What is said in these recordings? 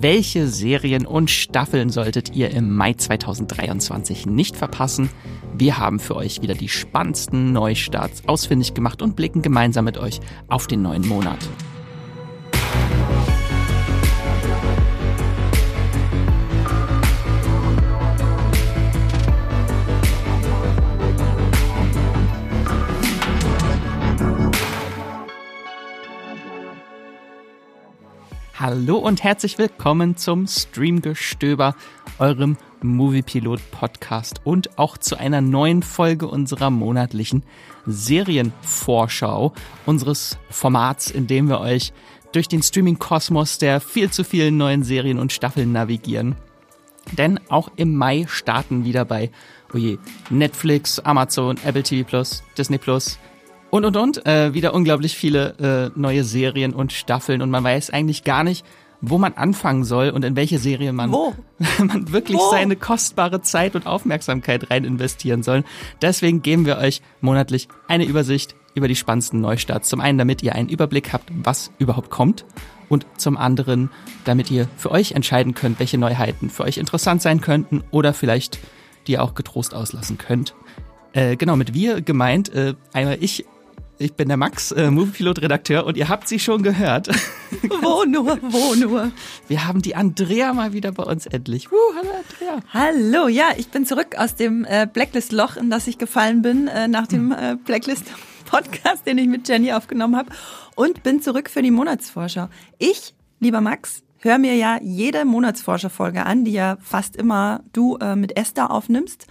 Welche Serien und Staffeln solltet ihr im Mai 2023 nicht verpassen? Wir haben für euch wieder die spannendsten Neustarts ausfindig gemacht und blicken gemeinsam mit euch auf den neuen Monat. Hallo und herzlich willkommen zum Streamgestöber, eurem Moviepilot Podcast und auch zu einer neuen Folge unserer monatlichen Serienvorschau, unseres Formats, in dem wir euch durch den Streaming-Kosmos der viel zu vielen neuen Serien und Staffeln navigieren. Denn auch im Mai starten wieder bei, oje, Netflix, Amazon, Apple TV Plus, Disney Plus, und und und. Äh, wieder unglaublich viele äh, neue Serien und Staffeln und man weiß eigentlich gar nicht, wo man anfangen soll und in welche Serie man, wo? man wirklich wo? seine kostbare Zeit und Aufmerksamkeit rein investieren soll. Deswegen geben wir euch monatlich eine Übersicht über die spannendsten Neustarts. Zum einen, damit ihr einen Überblick habt, was überhaupt kommt. Und zum anderen, damit ihr für euch entscheiden könnt, welche Neuheiten für euch interessant sein könnten oder vielleicht die ihr auch getrost auslassen könnt. Äh, genau, mit wir gemeint, äh, einmal ich ich bin der Max, äh, Moviepilot-Redakteur und ihr habt sie schon gehört. Wo nur, wo nur. Wir haben die Andrea mal wieder bei uns endlich. Uh, hallo Andrea. Hallo, ja, ich bin zurück aus dem äh, Blacklist-Loch, in das ich gefallen bin, äh, nach dem äh, Blacklist-Podcast, den ich mit Jenny aufgenommen habe und bin zurück für die Monatsvorschau. Ich, lieber Max, höre mir ja jede Monatsvorschau-Folge an, die ja fast immer du äh, mit Esther aufnimmst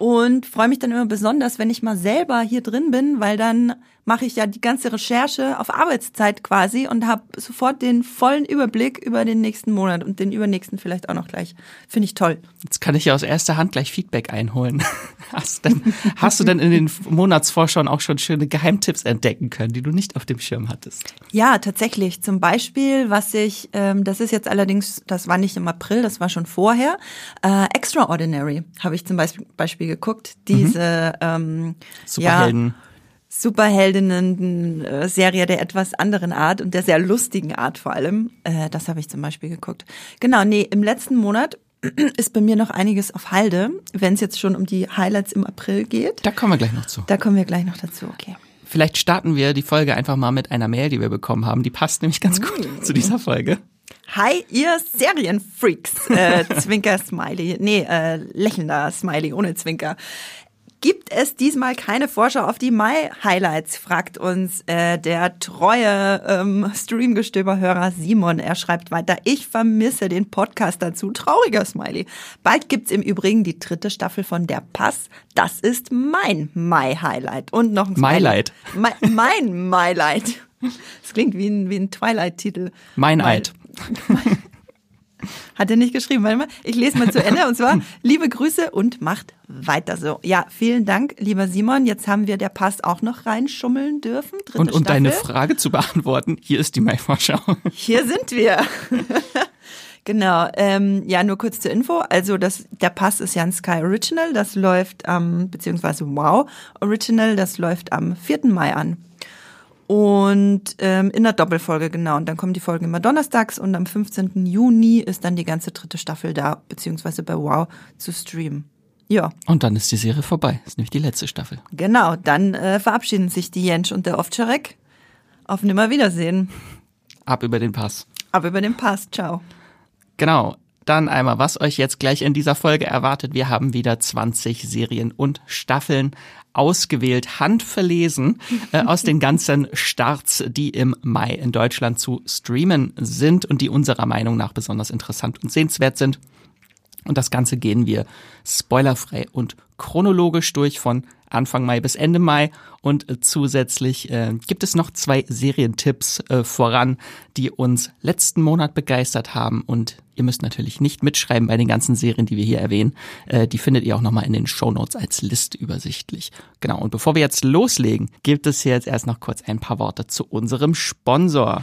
und freue mich dann immer besonders, wenn ich mal selber hier drin bin, weil dann mache ich ja die ganze Recherche auf Arbeitszeit quasi und habe sofort den vollen Überblick über den nächsten Monat und den übernächsten vielleicht auch noch gleich. Finde ich toll. Jetzt kann ich ja aus erster Hand gleich Feedback einholen. Hast, denn, hast du denn in den Monatsvorschauen auch schon schöne Geheimtipps entdecken können, die du nicht auf dem Schirm hattest? Ja, tatsächlich. Zum Beispiel, was ich, ähm, das ist jetzt allerdings, das war nicht im April, das war schon vorher, äh, Extraordinary habe ich zum Beispiel, Beispiel geguckt. Diese mhm. ähm, Superhelden. Ja, Superheldinnen-Serie der etwas anderen Art und der sehr lustigen Art vor allem. Äh, das habe ich zum Beispiel geguckt. Genau, nee, im letzten Monat ist bei mir noch einiges auf Halde, wenn es jetzt schon um die Highlights im April geht. Da kommen wir gleich noch zu. Da kommen wir gleich noch dazu, okay. Vielleicht starten wir die Folge einfach mal mit einer Mail, die wir bekommen haben. Die passt nämlich ganz gut mm. zu dieser Folge. Hi, ihr Serienfreaks. Äh, Zwinker Smiley. Nee, äh, lächelnder Smiley ohne Zwinker. Gibt es diesmal keine Vorschau auf die Mai-Highlights, fragt uns äh, der treue ähm, Streamgestöber-Hörer Simon. Er schreibt weiter, ich vermisse den Podcast dazu. Trauriger Smiley. Bald gibt's im Übrigen die dritte Staffel von Der Pass. Das ist mein Mai-Highlight. Und noch ein. Mylight. My, mein Mylight. Das klingt wie ein, wie ein Twilight-Titel. Mein Eid. Hat er nicht geschrieben. Warte mal, ich lese mal zu Ende und zwar liebe Grüße und macht weiter so. Ja, vielen Dank, lieber Simon. Jetzt haben wir der Pass auch noch reinschummeln dürfen. Dritte und um deine Frage zu beantworten, hier ist die Mai-Vorschau. Hier sind wir. Genau, ähm, ja, nur kurz zur Info. Also das, der Pass ist ja ein Sky Original, das läuft am, ähm, beziehungsweise Wow Original, das läuft am 4. Mai an. Und ähm, in der Doppelfolge, genau. Und dann kommen die Folgen immer donnerstags und am 15. Juni ist dann die ganze dritte Staffel da, beziehungsweise bei Wow zu streamen. Ja. Und dann ist die Serie vorbei. Ist nämlich die letzte Staffel. Genau, dann äh, verabschieden sich die Jensch und der Ovtcharek. Auf Nimmerwiedersehen. Ab über den Pass. Ab über den Pass. Ciao. Genau. Dann einmal, was euch jetzt gleich in dieser Folge erwartet. Wir haben wieder 20 Serien und Staffeln ausgewählt, handverlesen äh, aus den ganzen Starts, die im Mai in Deutschland zu streamen sind und die unserer Meinung nach besonders interessant und sehenswert sind. Und das Ganze gehen wir spoilerfrei und chronologisch durch von Anfang Mai bis Ende Mai. Und äh, zusätzlich äh, gibt es noch zwei Serientipps äh, voran, die uns letzten Monat begeistert haben. Und ihr müsst natürlich nicht mitschreiben bei den ganzen Serien, die wir hier erwähnen. Äh, die findet ihr auch nochmal in den Show Notes als Liste übersichtlich. Genau. Und bevor wir jetzt loslegen, gibt es hier jetzt erst noch kurz ein paar Worte zu unserem Sponsor.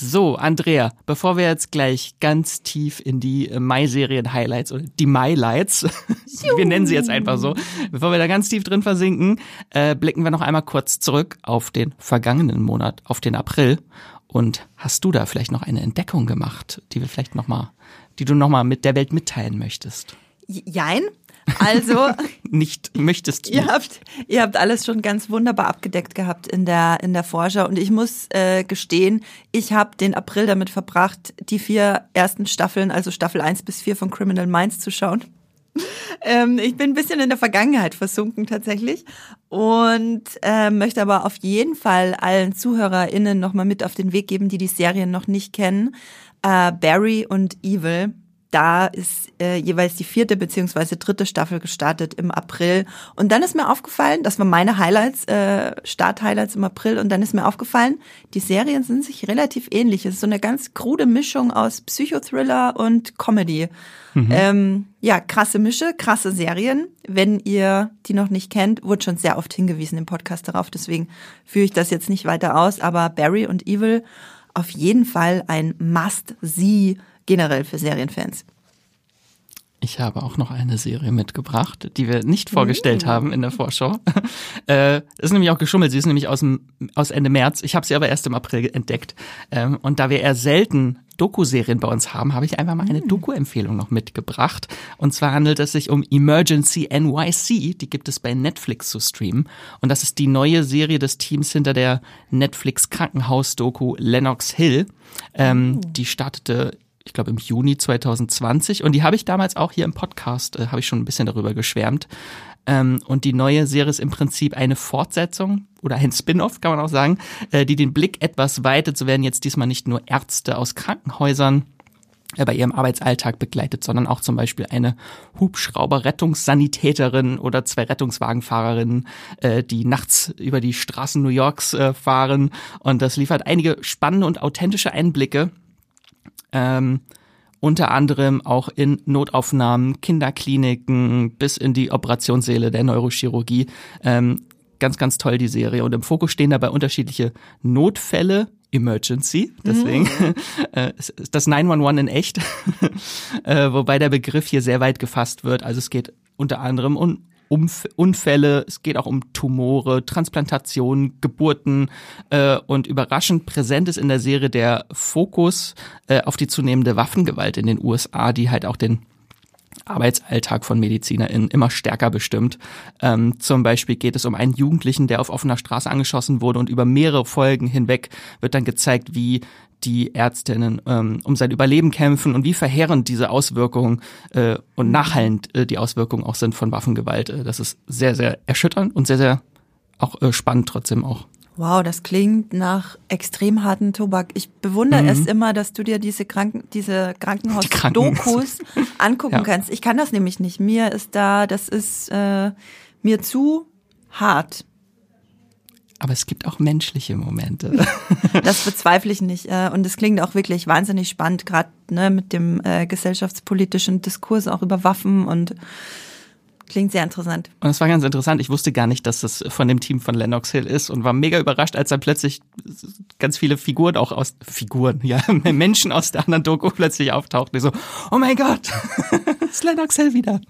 So, Andrea, bevor wir jetzt gleich ganz tief in die Mai-Serien-Highlights oder die Mai-Lights, wir nennen sie jetzt einfach so, bevor wir da ganz tief drin versinken, äh, blicken wir noch einmal kurz zurück auf den vergangenen Monat, auf den April und hast du da vielleicht noch eine Entdeckung gemacht, die wir vielleicht noch mal, die du noch mal mit der Welt mitteilen möchtest? Jein. Also nicht möchtest du. Ihr habt, ihr habt alles schon ganz wunderbar abgedeckt gehabt in der in der Vorschau und ich muss äh, gestehen, ich habe den April damit verbracht, die vier ersten Staffeln, also Staffel 1 bis 4 von Criminal Minds zu schauen. Ähm, ich bin ein bisschen in der Vergangenheit versunken tatsächlich und äh, möchte aber auf jeden Fall allen ZuhörerInnen nochmal mit auf den Weg geben, die die Serien noch nicht kennen. Äh, Barry und Evil da ist äh, jeweils die vierte beziehungsweise dritte Staffel gestartet im April. Und dann ist mir aufgefallen, das waren meine Highlights, äh, Start-Highlights im April. Und dann ist mir aufgefallen, die Serien sind sich relativ ähnlich. Es ist so eine ganz krude Mischung aus Psychothriller und Comedy. Mhm. Ähm, ja, krasse Mische, krasse Serien. Wenn ihr die noch nicht kennt, wurde schon sehr oft hingewiesen im Podcast darauf. Deswegen führe ich das jetzt nicht weiter aus. Aber Barry und Evil auf jeden Fall ein Must-See generell für Serienfans. Ich habe auch noch eine Serie mitgebracht, die wir nicht vorgestellt mm. haben in der Vorschau. äh, ist nämlich auch geschummelt. Sie ist nämlich aus, dem, aus Ende März. Ich habe sie aber erst im April entdeckt. Ähm, und da wir eher selten Doku-Serien bei uns haben, habe ich einfach mal eine mm. Doku-Empfehlung noch mitgebracht. Und zwar handelt es sich um Emergency NYC. Die gibt es bei Netflix zu streamen. Und das ist die neue Serie des Teams hinter der Netflix Krankenhaus-Doku Lennox Hill. Ähm, oh. Die startete ich glaube im Juni 2020 und die habe ich damals auch hier im Podcast, äh, habe ich schon ein bisschen darüber geschwärmt. Ähm, und die neue Serie ist im Prinzip eine Fortsetzung oder ein Spin-off, kann man auch sagen, äh, die den Blick etwas weitet. So werden jetzt diesmal nicht nur Ärzte aus Krankenhäusern äh, bei ihrem Arbeitsalltag begleitet, sondern auch zum Beispiel eine Hubschrauber-Rettungssanitäterin oder zwei Rettungswagenfahrerinnen, äh, die nachts über die Straßen New Yorks äh, fahren. Und das liefert einige spannende und authentische Einblicke ähm, unter anderem auch in Notaufnahmen, Kinderkliniken bis in die Operationssäle der Neurochirurgie. Ähm, ganz, ganz toll die Serie. Und im Fokus stehen dabei unterschiedliche Notfälle, Emergency, deswegen mhm. äh, das 911 in echt, äh, wobei der Begriff hier sehr weit gefasst wird. Also es geht unter anderem um Umf Unfälle, es geht auch um Tumore, Transplantationen, Geburten äh, und überraschend präsent ist in der Serie der Fokus äh, auf die zunehmende Waffengewalt in den USA, die halt auch den Arbeitsalltag von MedizinerInnen immer stärker bestimmt. Ähm, zum Beispiel geht es um einen Jugendlichen, der auf offener Straße angeschossen wurde und über mehrere Folgen hinweg wird dann gezeigt, wie die Ärztinnen ähm, um sein Überleben kämpfen und wie verheerend diese Auswirkungen äh, und mhm. nachhallend äh, die Auswirkungen auch sind von Waffengewalt. Äh, das ist sehr, sehr erschütternd und sehr, sehr auch äh, spannend trotzdem auch. Wow, das klingt nach extrem harten Tobak. Ich bewundere mhm. es immer, dass du dir diese Kranken, diese Krankenhaus-Dokus angucken ja. kannst. Ich kann das nämlich nicht. Mir ist da, das ist äh, mir zu hart. Aber es gibt auch menschliche Momente. Das bezweifle ich nicht. Äh, und es klingt auch wirklich wahnsinnig spannend, gerade ne, mit dem äh, gesellschaftspolitischen Diskurs auch über Waffen und Klingt sehr interessant. Und es war ganz interessant. Ich wusste gar nicht, dass das von dem Team von Lennox Hill ist und war mega überrascht, als dann plötzlich ganz viele Figuren auch aus Figuren, ja, Menschen aus der anderen Doku plötzlich auftauchten. Ich so, oh mein Gott, ist Lennox Hill wieder.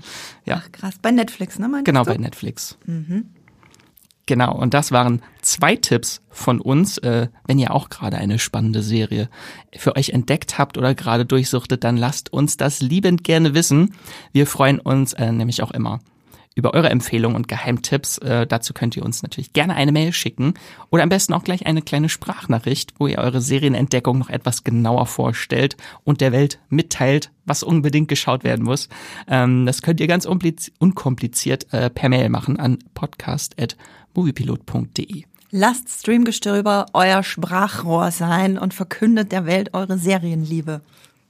Ja. Ach krass. Bei Netflix, ne? Genau, du? bei Netflix. Mhm. Genau, und das waren zwei Tipps von uns. Äh, wenn ihr auch gerade eine spannende Serie für euch entdeckt habt oder gerade durchsuchtet, dann lasst uns das liebend gerne wissen. Wir freuen uns äh, nämlich auch immer über eure Empfehlungen und Geheimtipps. Äh, dazu könnt ihr uns natürlich gerne eine Mail schicken oder am besten auch gleich eine kleine Sprachnachricht, wo ihr eure Serienentdeckung noch etwas genauer vorstellt und der Welt mitteilt, was unbedingt geschaut werden muss. Ähm, das könnt ihr ganz unkompliziert äh, per Mail machen an podcast.moviepilot.de. Lasst Streamgestöber euer Sprachrohr sein und verkündet der Welt eure Serienliebe.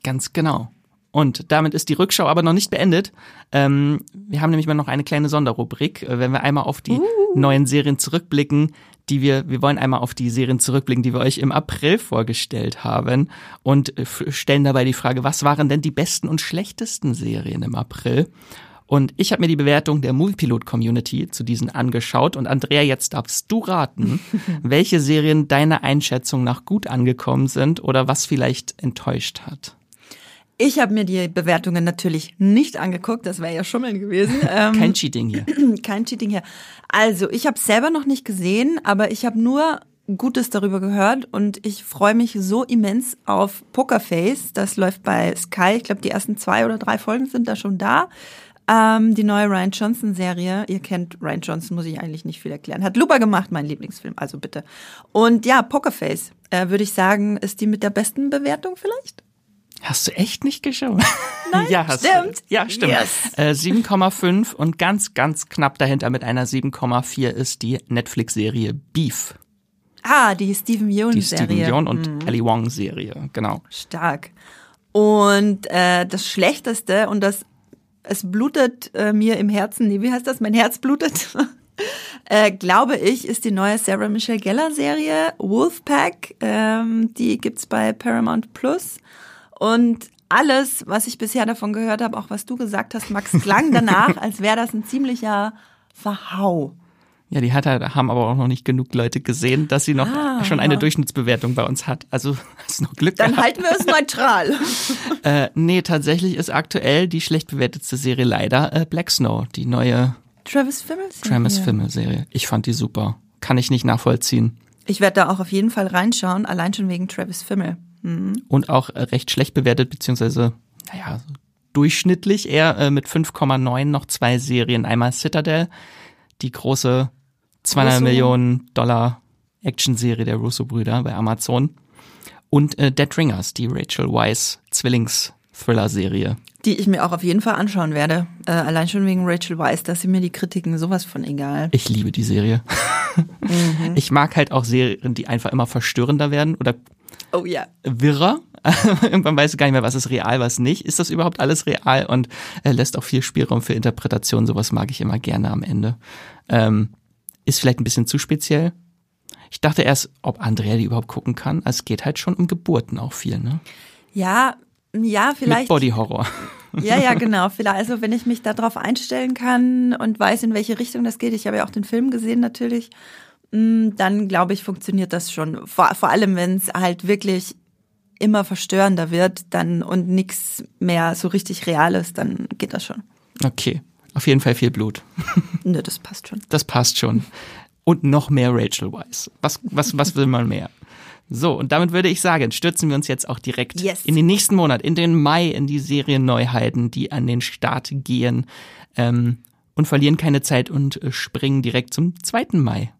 Ganz genau. Und damit ist die Rückschau aber noch nicht beendet. Ähm, wir haben nämlich mal noch eine kleine Sonderrubrik, äh, wenn wir einmal auf die uh. neuen Serien zurückblicken, die wir, wir wollen einmal auf die Serien zurückblicken, die wir euch im April vorgestellt haben und äh, stellen dabei die Frage, was waren denn die besten und schlechtesten Serien im April? Und ich habe mir die Bewertung der Moviepilot-Community zu diesen angeschaut. Und Andrea, jetzt darfst du raten, welche Serien deiner Einschätzung nach gut angekommen sind oder was vielleicht enttäuscht hat. Ich habe mir die Bewertungen natürlich nicht angeguckt, das wäre ja Schummeln gewesen. Ähm, kein Cheating hier. Kein Cheating hier. Also, ich habe selber noch nicht gesehen, aber ich habe nur Gutes darüber gehört und ich freue mich so immens auf Pokerface. Das läuft bei Sky. Ich glaube, die ersten zwei oder drei Folgen sind da schon da. Ähm, die neue Ryan Johnson Serie. Ihr kennt Ryan Johnson, muss ich eigentlich nicht viel erklären. Hat Lupa gemacht, mein Lieblingsfilm, also bitte. Und ja, Pokerface, äh, würde ich sagen, ist die mit der besten Bewertung vielleicht? Hast du echt nicht geschaut? Nein, ja, hast stimmt. Du. Ja, stimmt. Yes. Äh, 7,5 und ganz, ganz knapp dahinter mit einer 7,4 ist die Netflix-Serie Beef. Ah, die Stephen Yeun-Serie. Die Stephen Yeun und mhm. Ellie Wong-Serie, genau. Stark. Und äh, das Schlechteste und das es blutet äh, mir im Herzen, nee, wie heißt das? Mein Herz blutet. äh, glaube ich, ist die neue Sarah Michelle Geller Serie Wolfpack. Ähm, die gibt's bei Paramount Plus. Und alles, was ich bisher davon gehört habe, auch was du gesagt hast, Max, klang danach, als wäre das ein ziemlicher Verhau. Ja, die hat halt, haben aber auch noch nicht genug Leute gesehen, dass sie noch ah, schon eine Durchschnittsbewertung bei uns hat. Also hast noch Glück Dann gehabt. halten wir es neutral. äh, nee, tatsächlich ist aktuell die schlecht bewertetste Serie leider äh, Black Snow, die neue Travis Fimmel Serie. Travis Fimmel Serie. Ich fand die super. Kann ich nicht nachvollziehen. Ich werde da auch auf jeden Fall reinschauen, allein schon wegen Travis Fimmel. Mhm. Und auch äh, recht schlecht bewertet, beziehungsweise, naja, durchschnittlich eher äh, mit 5,9 noch zwei Serien. Einmal Citadel, die große 200 Russo. Millionen Dollar Action-Serie der Russo-Brüder bei Amazon. Und äh, Dead Ringers, die Rachel Weisz Zwillings-Thriller-Serie. Die ich mir auch auf jeden Fall anschauen werde. Äh, allein schon wegen Rachel Weisz, dass sie mir die Kritiken sowas von egal. Ich liebe die Serie. mhm. Ich mag halt auch Serien, die einfach immer verstörender werden oder oh, ja. wirrer. Irgendwann weißt du gar nicht mehr, was ist real, was nicht. Ist das überhaupt alles real? Und er lässt auch viel Spielraum für Interpretation. Sowas mag ich immer gerne am Ende. Ähm, ist vielleicht ein bisschen zu speziell. Ich dachte erst, ob Andrea die überhaupt gucken kann. Also es geht halt schon um Geburten auch viel, ne? Ja, ja, vielleicht. Mit Body Horror. Ja, ja, genau. Vielleicht, also wenn ich mich darauf einstellen kann und weiß, in welche Richtung das geht. Ich habe ja auch den Film gesehen natürlich. Mm, dann glaube ich, funktioniert das schon. Vor, vor allem, wenn es halt wirklich immer verstörender wird dann und nichts mehr so richtig real ist, dann geht das schon. Okay. Auf jeden Fall viel Blut. Nö, das passt schon. Das passt schon. Und noch mehr Rachel Weisz. Was, was, was will man mehr? So, und damit würde ich sagen, stürzen wir uns jetzt auch direkt yes. in den nächsten Monat, in den Mai, in die Serienneuheiten, die an den Start gehen. Ähm, und verlieren keine Zeit und äh, springen direkt zum 2. Mai.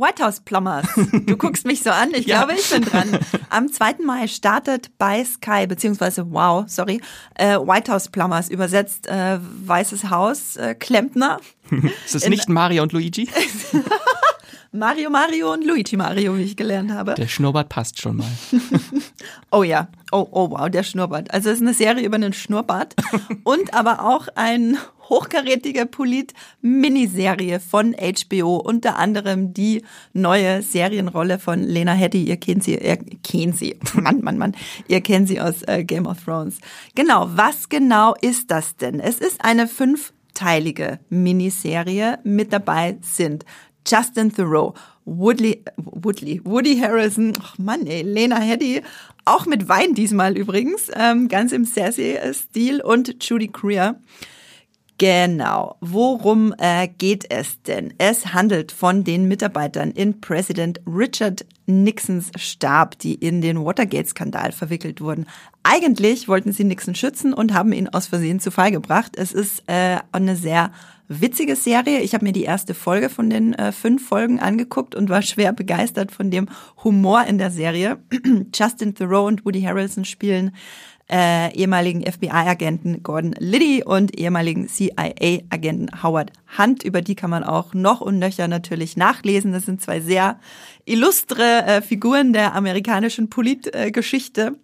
White House Plumbers. Du guckst mich so an, ich ja. glaube, ich bin dran. Am 2. Mai startet bei Sky, beziehungsweise wow, sorry, äh, White House Plumbers, übersetzt äh, Weißes Haus, äh, Klempner. Ist das nicht Mario und Luigi? Mario Mario und Luigi Mario, wie ich gelernt habe. Der Schnurrbart passt schon mal. oh ja, oh, oh wow, der Schnurrbart. Also es ist eine Serie über einen Schnurrbart und aber auch ein hochkarätige Polit-Miniserie von HBO, unter anderem die neue Serienrolle von Lena Headey. Ihr kennt sie, ihr kennt sie, Mann, Mann, Mann, ihr kennt sie aus äh, Game of Thrones. Genau, was genau ist das denn? Es ist eine fünfteilige Miniserie. Mit dabei sind Justin Thoreau, Woodley, Woodley, Woody Harrison, ach Mann, ey, Lena Headey, auch mit Wein diesmal übrigens, ähm, ganz im sassy Stil und Judy Greer. Genau. Worum äh, geht es denn? Es handelt von den Mitarbeitern in Präsident Richard Nixons Stab, die in den Watergate-Skandal verwickelt wurden. Eigentlich wollten sie Nixon schützen und haben ihn aus Versehen zu Fall gebracht. Es ist äh, eine sehr witzige Serie. Ich habe mir die erste Folge von den äh, fünf Folgen angeguckt und war schwer begeistert von dem Humor in der Serie. Justin Thoreau und Woody Harrelson spielen äh, ehemaligen FBI-Agenten Gordon Liddy und ehemaligen CIA-Agenten Howard Hunt. Über die kann man auch noch und nöcher natürlich nachlesen. Das sind zwei sehr illustre äh, Figuren der amerikanischen Politgeschichte.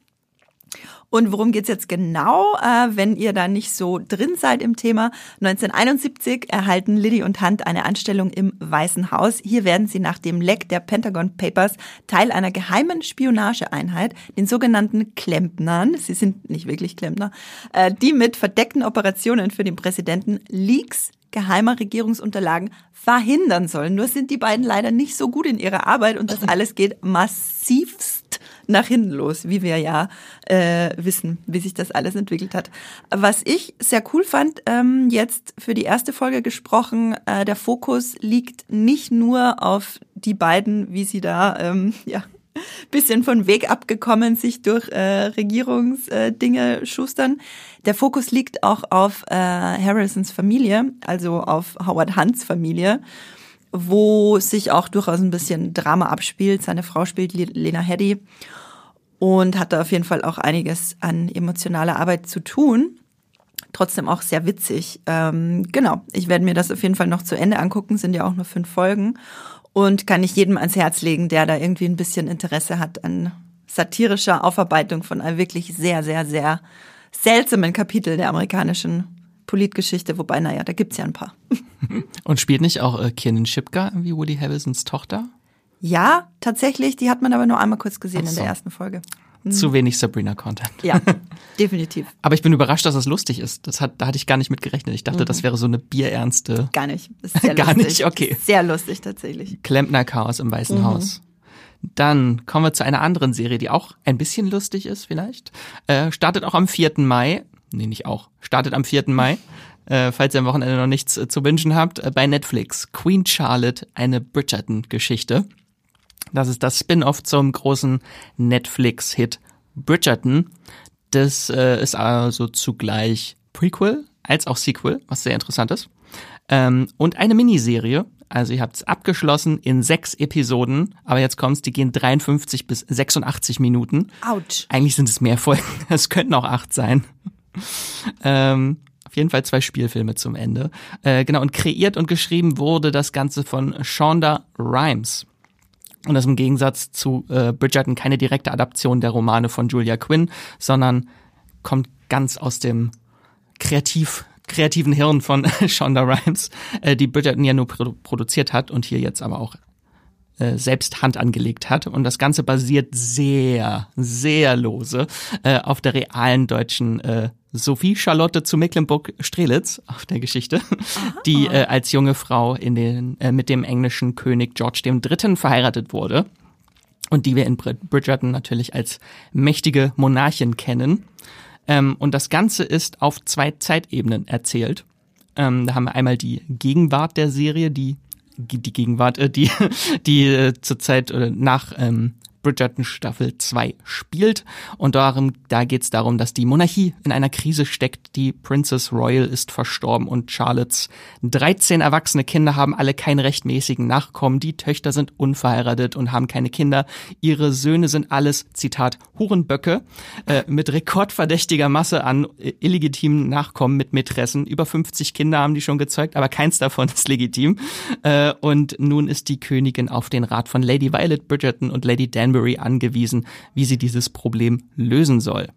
Und worum geht's jetzt genau, äh, wenn ihr da nicht so drin seid im Thema? 1971 erhalten Liddy und Hunt eine Anstellung im Weißen Haus. Hier werden sie nach dem Leck der Pentagon Papers Teil einer geheimen Spionageeinheit, den sogenannten Klempnern. Sie sind nicht wirklich Klempner, äh, die mit verdeckten Operationen für den Präsidenten Leaks geheimer Regierungsunterlagen verhindern sollen. Nur sind die beiden leider nicht so gut in ihrer Arbeit und das alles geht massivst nach hinten los, wie wir ja äh, wissen, wie sich das alles entwickelt hat. Was ich sehr cool fand, ähm, jetzt für die erste Folge gesprochen, äh, der Fokus liegt nicht nur auf die beiden, wie sie da ähm, ja bisschen von Weg abgekommen, sich durch äh, Regierungsdinge äh, schustern. Der Fokus liegt auch auf äh, Harrisons Familie, also auf Howard Hunts Familie wo sich auch durchaus ein bisschen Drama abspielt. Seine Frau spielt Lena Headey und hat da auf jeden Fall auch einiges an emotionaler Arbeit zu tun. Trotzdem auch sehr witzig. Ähm, genau, ich werde mir das auf jeden Fall noch zu Ende angucken, sind ja auch nur fünf Folgen und kann ich jedem ans Herz legen, der da irgendwie ein bisschen Interesse hat an satirischer Aufarbeitung von einem wirklich sehr, sehr, sehr seltsamen Kapitel der amerikanischen Politgeschichte, wobei, naja, da gibt's ja ein paar. Und spielt nicht auch äh, Kiernan Shipka wie Woody Harrelsons Tochter? Ja, tatsächlich, die hat man aber nur einmal kurz gesehen so. in der ersten Folge. Zu wenig Sabrina-Content. Ja, definitiv. Aber ich bin überrascht, dass das lustig ist. Das hat, da hatte ich gar nicht mit gerechnet. Ich dachte, mhm. das wäre so eine bierernste. Gar nicht. Ist sehr gar lustig. nicht, okay. Sehr lustig tatsächlich. Klempner-Chaos im Weißen mhm. Haus. Dann kommen wir zu einer anderen Serie, die auch ein bisschen lustig ist vielleicht. Äh, startet auch am 4. Mai nee, nicht auch, startet am 4. Mai. Äh, falls ihr am Wochenende noch nichts äh, zu wünschen habt, äh, bei Netflix. Queen Charlotte, eine Bridgerton-Geschichte. Das ist das Spin-off zum großen Netflix-Hit Bridgerton. Das äh, ist also zugleich Prequel als auch Sequel, was sehr interessant ist. Ähm, und eine Miniserie. Also ihr habt es abgeschlossen in sechs Episoden, aber jetzt kommt's, die gehen 53 bis 86 Minuten. Autsch. Eigentlich sind es mehr Folgen. Es könnten auch acht sein ähm, auf jeden Fall zwei Spielfilme zum Ende. Äh, genau, und kreiert und geschrieben wurde das Ganze von Shonda Rhimes. Und das im Gegensatz zu äh, Bridgerton keine direkte Adaption der Romane von Julia Quinn, sondern kommt ganz aus dem kreativ kreativen Hirn von Shonda Rhimes, äh, die Bridgerton ja nur produ produziert hat und hier jetzt aber auch äh, selbst Hand angelegt hat. Und das Ganze basiert sehr, sehr lose äh, auf der realen deutschen äh, Sophie Charlotte zu Mecklenburg-Strelitz auf der Geschichte, Aha. die äh, als junge Frau in den, äh, mit dem englischen König George III. verheiratet wurde und die wir in Bridgerton natürlich als mächtige Monarchin kennen. Ähm, und das Ganze ist auf zwei Zeitebenen erzählt. Ähm, da haben wir einmal die Gegenwart der Serie, die die Gegenwart, äh, die die äh, zurzeit äh, nach ähm, Bridgerton Staffel 2 spielt. Und darum, da geht es darum, dass die Monarchie in einer Krise steckt. Die Princess Royal ist verstorben und Charlottes 13 erwachsene Kinder haben alle keine rechtmäßigen Nachkommen. Die Töchter sind unverheiratet und haben keine Kinder. Ihre Söhne sind alles, Zitat, Hurenböcke äh, mit rekordverdächtiger Masse an äh, illegitimen Nachkommen mit Mätressen. Über 50 Kinder haben die schon gezeugt, aber keins davon ist legitim. Äh, und nun ist die Königin auf den Rat von Lady Violet Bridgerton und Lady Dan Danbury angewiesen, wie sie dieses Problem lösen soll.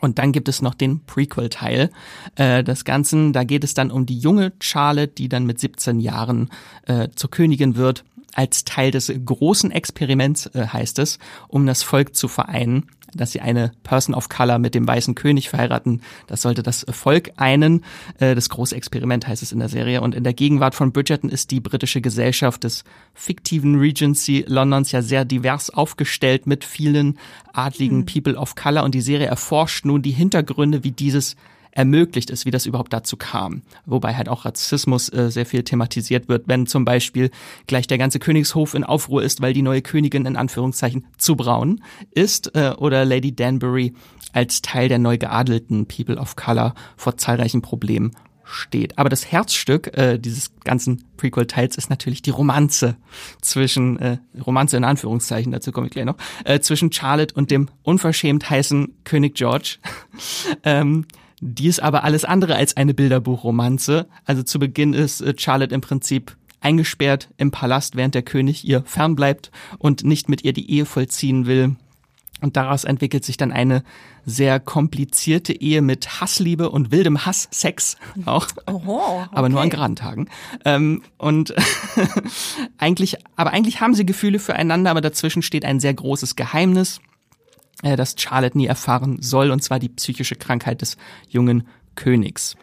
Und dann gibt es noch den Prequel-Teil äh, des Ganzen. Da geht es dann um die junge Charlotte, die dann mit 17 Jahren äh, zur Königin wird. Als Teil des großen Experiments äh, heißt es, um das Volk zu vereinen dass sie eine Person of Color mit dem weißen König verheiraten. Das sollte das Volk einen. Äh, das große Experiment heißt es in der Serie. Und in der Gegenwart von Bridgerton ist die britische Gesellschaft des fiktiven Regency Londons ja sehr divers aufgestellt mit vielen adligen hm. People of Color. Und die Serie erforscht nun die Hintergründe, wie dieses ermöglicht ist, wie das überhaupt dazu kam. Wobei halt auch Rassismus äh, sehr viel thematisiert wird, wenn zum Beispiel gleich der ganze Königshof in Aufruhr ist, weil die neue Königin in Anführungszeichen zu braun ist äh, oder Lady Danbury als Teil der neu geadelten People of Color vor zahlreichen Problemen steht. Aber das Herzstück äh, dieses ganzen Prequel-Teils ist natürlich die Romanze zwischen, äh, Romanze in Anführungszeichen, dazu komme ich gleich noch, äh, zwischen Charlotte und dem unverschämt heißen König George. ähm, die ist aber alles andere als eine Bilderbuchromanze. Also zu Beginn ist äh, Charlotte im Prinzip eingesperrt im Palast, während der König ihr fernbleibt und nicht mit ihr die Ehe vollziehen will. Und daraus entwickelt sich dann eine sehr komplizierte Ehe mit Hassliebe und wildem Hasssex auch. Oho, okay. Aber nur an geraden Tagen. Ähm, und eigentlich, aber eigentlich haben sie Gefühle füreinander, aber dazwischen steht ein sehr großes Geheimnis, äh, das Charlotte nie erfahren soll, und zwar die psychische Krankheit des jungen Königs.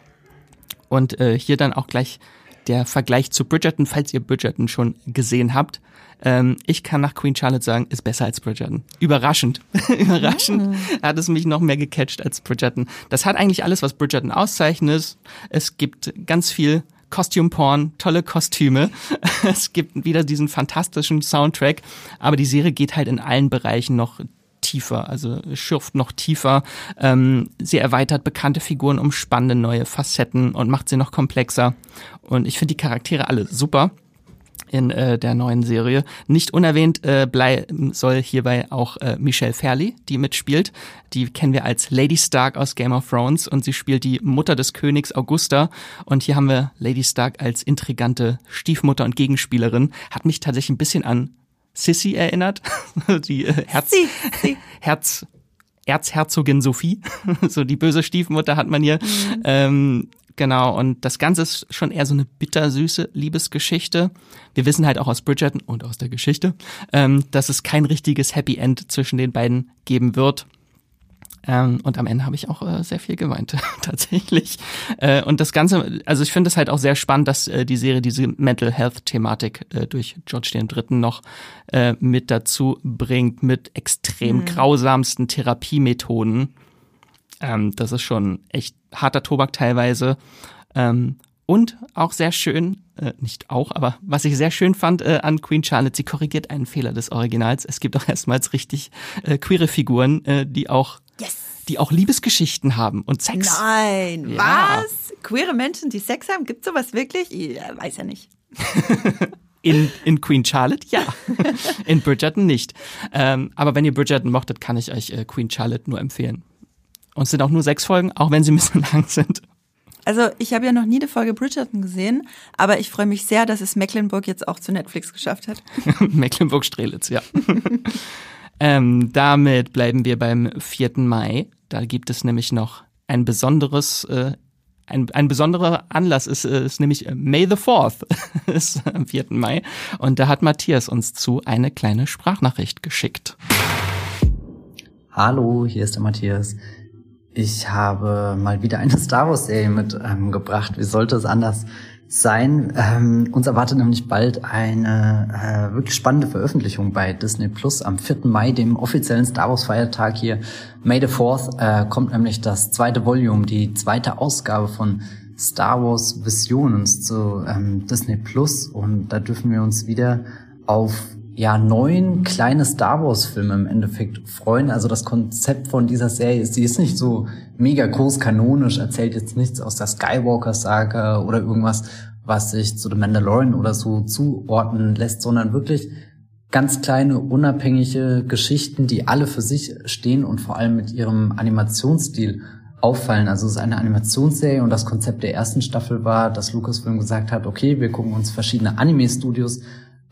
Und äh, hier dann auch gleich der Vergleich zu Bridgerton, falls ihr Bridgerton schon gesehen habt. Ähm, ich kann nach Queen Charlotte sagen, ist besser als Bridgerton. Überraschend. Überraschend mhm. hat es mich noch mehr gecatcht als Bridgerton. Das hat eigentlich alles, was Bridgerton auszeichnet. Es gibt ganz viel Costume Porn, tolle Kostüme. Es gibt wieder diesen fantastischen Soundtrack, aber die Serie geht halt in allen Bereichen noch tiefer, also schürft noch tiefer. Ähm, sie erweitert bekannte Figuren um spannende neue Facetten und macht sie noch komplexer. Und ich finde die Charaktere alle super in äh, der neuen Serie. Nicht unerwähnt äh, bleiben soll hierbei auch äh, Michelle Fairley, die mitspielt. Die kennen wir als Lady Stark aus Game of Thrones und sie spielt die Mutter des Königs Augusta. Und hier haben wir Lady Stark als intrigante Stiefmutter und Gegenspielerin. Hat mich tatsächlich ein bisschen an Sissy erinnert, die äh, Herz, Sie, Herz, Erzherzogin Sophie, so die böse Stiefmutter hat man hier. Mhm. Ähm, genau, und das Ganze ist schon eher so eine bittersüße Liebesgeschichte. Wir wissen halt auch aus Bridgerton und aus der Geschichte, ähm, dass es kein richtiges Happy End zwischen den beiden geben wird. Ähm, und am Ende habe ich auch äh, sehr viel geweint, tatsächlich. Äh, und das Ganze, also ich finde es halt auch sehr spannend, dass äh, die Serie diese Mental Health-Thematik äh, durch George III. noch äh, mit dazu bringt, mit extrem mhm. grausamsten Therapiemethoden. Ähm, das ist schon echt harter Tobak teilweise. Ähm, und auch sehr schön, äh, nicht auch, aber was ich sehr schön fand äh, an Queen Charlotte, sie korrigiert einen Fehler des Originals. Es gibt auch erstmals richtig äh, queere Figuren, äh, die auch Yes. Die auch Liebesgeschichten haben und Sex. Nein, ja. was? Queere Menschen, die Sex haben? Gibt sowas wirklich? Ich weiß ja nicht. In, in Queen Charlotte, ja. In Bridgerton nicht. Ähm, aber wenn ihr Bridgerton mochtet, kann ich euch äh, Queen Charlotte nur empfehlen. Und es sind auch nur sechs Folgen, auch wenn sie ein bisschen lang sind. Also ich habe ja noch nie eine Folge Bridgerton gesehen, aber ich freue mich sehr, dass es Mecklenburg jetzt auch zu Netflix geschafft hat. Mecklenburg-Strelitz, ja. Ähm, damit bleiben wir beim 4. Mai. Da gibt es nämlich noch ein besonderes, äh, ein, ein besonderer Anlass ist, äh, ist nämlich May the 4th, ist am 4. Mai. Und da hat Matthias uns zu eine kleine Sprachnachricht geschickt. Hallo, hier ist der Matthias. Ich habe mal wieder eine Star Wars Serie mitgebracht. Ähm, Wie sollte es anders sein. Ähm, uns erwartet nämlich bald eine äh, wirklich spannende Veröffentlichung bei Disney Plus. Am 4. Mai, dem offiziellen Star Wars Feiertag hier, May the 4th, äh, kommt nämlich das zweite Volume, die zweite Ausgabe von Star Wars Visions zu ähm, Disney Plus. Und da dürfen wir uns wieder auf ja, neun kleine Star Wars Filme im Endeffekt freuen. Also das Konzept von dieser Serie ist, sie ist nicht so mega groß kanonisch, erzählt jetzt nichts aus der Skywalker Saga oder irgendwas, was sich zu The Mandalorian oder so zuordnen lässt, sondern wirklich ganz kleine, unabhängige Geschichten, die alle für sich stehen und vor allem mit ihrem Animationsstil auffallen. Also es ist eine Animationsserie und das Konzept der ersten Staffel war, dass Lucasfilm gesagt hat, okay, wir gucken uns verschiedene Anime-Studios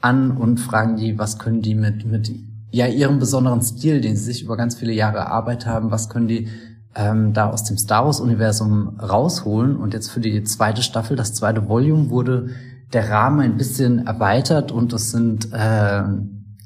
an und fragen die, was können die mit, mit ja, ihrem besonderen Stil, den sie sich über ganz viele Jahre erarbeitet haben, was können die ähm, da aus dem Star Wars-Universum rausholen. Und jetzt für die zweite Staffel, das zweite Volume, wurde der Rahmen ein bisschen erweitert und es sind äh,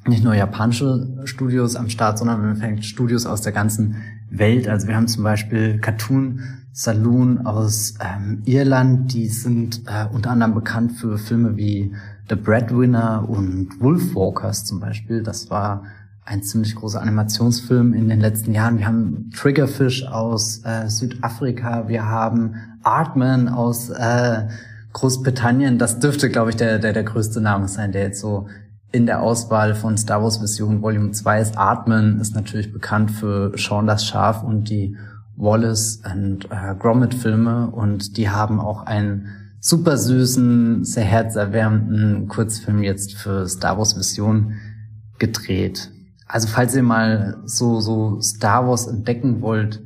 nicht nur japanische Studios am Start, sondern im Endeffekt Studios aus der ganzen Welt. Also wir haben zum Beispiel Cartoon Saloon aus ähm, Irland, die sind äh, unter anderem bekannt für Filme wie The Breadwinner und Wolfwalkers zum Beispiel. Das war ein ziemlich großer Animationsfilm in den letzten Jahren. Wir haben Triggerfish aus äh, Südafrika, wir haben Artman aus äh, Großbritannien. Das dürfte, glaube ich, der, der, der größte Name sein, der jetzt so in der Auswahl von Star Wars Vision Volume 2 ist. Artman ist natürlich bekannt für Sean das Schaf und die Wallace und äh, Gromit Filme und die haben auch einen super süßen, sehr herzerwärmenden Kurzfilm jetzt für Star Wars Vision gedreht. Also falls ihr mal so, so Star Wars entdecken wollt,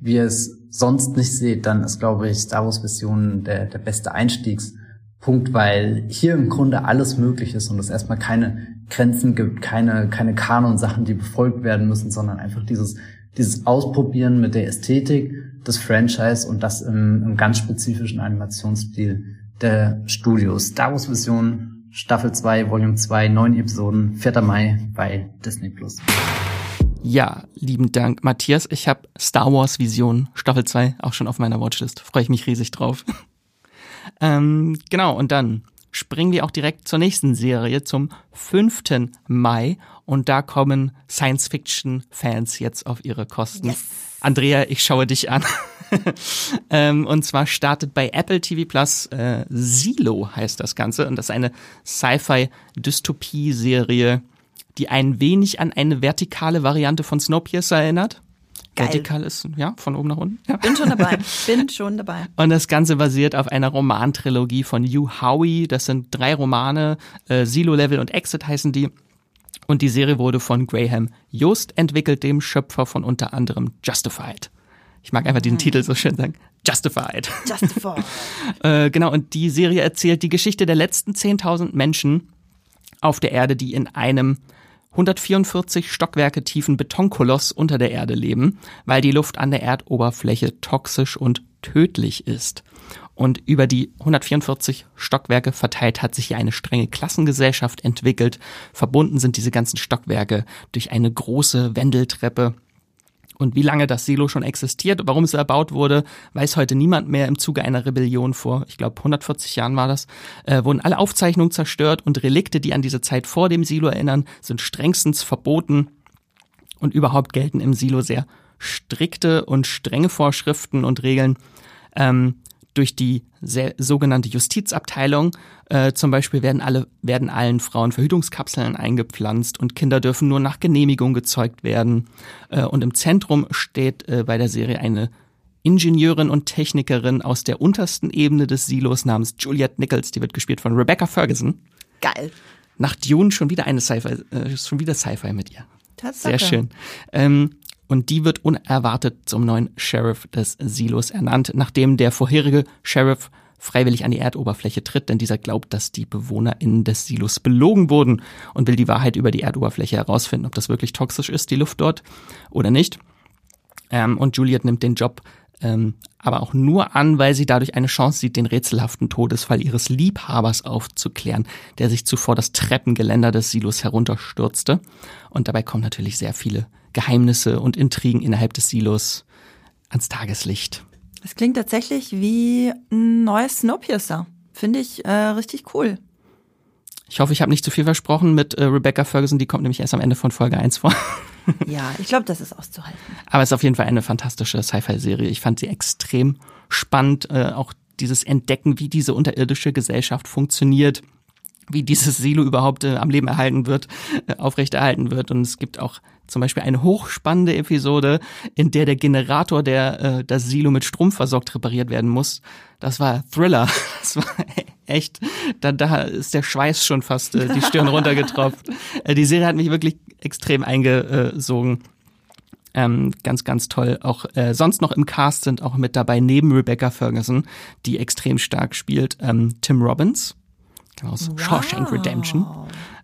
wie ihr es sonst nicht seht, dann ist, glaube ich, Star Wars Vision der, der beste Einstiegspunkt, weil hier im Grunde alles möglich ist und es erstmal keine Grenzen gibt, keine, keine Kanon-Sachen, die befolgt werden müssen, sondern einfach dieses, dieses Ausprobieren mit der Ästhetik des Franchise und das im, im ganz spezifischen Animationsstil der Studios. Star Wars Vision Staffel 2, Volume 2, neun Episoden, 4. Mai bei Disney Plus. Ja, lieben Dank, Matthias. Ich habe Star Wars Vision Staffel 2 auch schon auf meiner Watchlist. Freue ich mich riesig drauf. ähm, genau, und dann springen wir auch direkt zur nächsten Serie, zum 5. Mai. Und da kommen Science-Fiction-Fans jetzt auf ihre Kosten. Yes. Andrea, ich schaue dich an. ähm, und zwar startet bei Apple TV Plus äh, Silo heißt das Ganze und das ist eine Sci-Fi-Dystopie-Serie, die ein wenig an eine vertikale Variante von Snowpiercer erinnert. Geil. Vertikal ist, ja, von oben nach unten. Ja. Bin schon dabei. Bin schon dabei. Und das Ganze basiert auf einer Romantrilogie von Hugh Howey. Das sind drei Romane. Äh, Silo Level und Exit heißen die. Und die Serie wurde von Graham Just entwickelt, dem Schöpfer von unter anderem Justified. Ich mag einfach diesen mhm. Titel so schön sagen. Justified. Justified. äh, genau, und die Serie erzählt die Geschichte der letzten 10.000 Menschen auf der Erde, die in einem 144 Stockwerke tiefen Betonkoloss unter der Erde leben, weil die Luft an der Erdoberfläche toxisch und tödlich ist. Und über die 144 Stockwerke verteilt hat sich hier eine strenge Klassengesellschaft entwickelt. Verbunden sind diese ganzen Stockwerke durch eine große Wendeltreppe, und wie lange das Silo schon existiert, warum es erbaut wurde, weiß heute niemand mehr im Zuge einer Rebellion vor, ich glaube 140 Jahren war das, äh, wurden alle Aufzeichnungen zerstört und Relikte, die an diese Zeit vor dem Silo erinnern, sind strengstens verboten und überhaupt gelten im Silo sehr strikte und strenge Vorschriften und Regeln. Ähm, durch die sogenannte Justizabteilung. Äh, zum Beispiel werden alle werden allen Frauen Verhütungskapseln eingepflanzt und Kinder dürfen nur nach Genehmigung gezeugt werden. Äh, und im Zentrum steht äh, bei der Serie eine Ingenieurin und Technikerin aus der untersten Ebene des Silos namens Juliette Nichols. Die wird gespielt von Rebecca Ferguson. Geil. Nach Dune schon wieder eine Sci-Fi, äh, schon wieder Sci-Fi mit ihr. Tatsache. Sehr schön. Ähm, und die wird unerwartet zum neuen Sheriff des Silos ernannt, nachdem der vorherige Sheriff freiwillig an die Erdoberfläche tritt, denn dieser glaubt, dass die BewohnerInnen des Silos belogen wurden und will die Wahrheit über die Erdoberfläche herausfinden, ob das wirklich toxisch ist, die Luft dort oder nicht. Ähm, und Juliet nimmt den Job ähm, aber auch nur an, weil sie dadurch eine Chance sieht, den rätselhaften Todesfall ihres Liebhabers aufzuklären, der sich zuvor das Treppengeländer des Silos herunterstürzte. Und dabei kommen natürlich sehr viele Geheimnisse und Intrigen innerhalb des Silos ans Tageslicht. Es klingt tatsächlich wie ein neues Snowpiercer. Finde ich äh, richtig cool. Ich hoffe, ich habe nicht zu viel versprochen mit äh, Rebecca Ferguson, die kommt nämlich erst am Ende von Folge 1 vor. ja, ich glaube, das ist auszuhalten. Aber es ist auf jeden Fall eine fantastische Sci-Fi-Serie. Ich fand sie extrem spannend, äh, auch dieses Entdecken, wie diese unterirdische Gesellschaft funktioniert wie dieses Silo überhaupt äh, am Leben erhalten wird, äh, aufrechterhalten wird. Und es gibt auch zum Beispiel eine hochspannende Episode, in der der Generator, der äh, das Silo mit Strom versorgt, repariert werden muss. Das war Thriller. Das war echt, da, da ist der Schweiß schon fast äh, die Stirn runtergetropft. Äh, die Serie hat mich wirklich extrem eingesogen. Ähm, ganz, ganz toll. Auch äh, sonst noch im Cast sind auch mit dabei, neben Rebecca Ferguson, die extrem stark spielt, ähm, Tim Robbins aus wow. Shawshank Redemption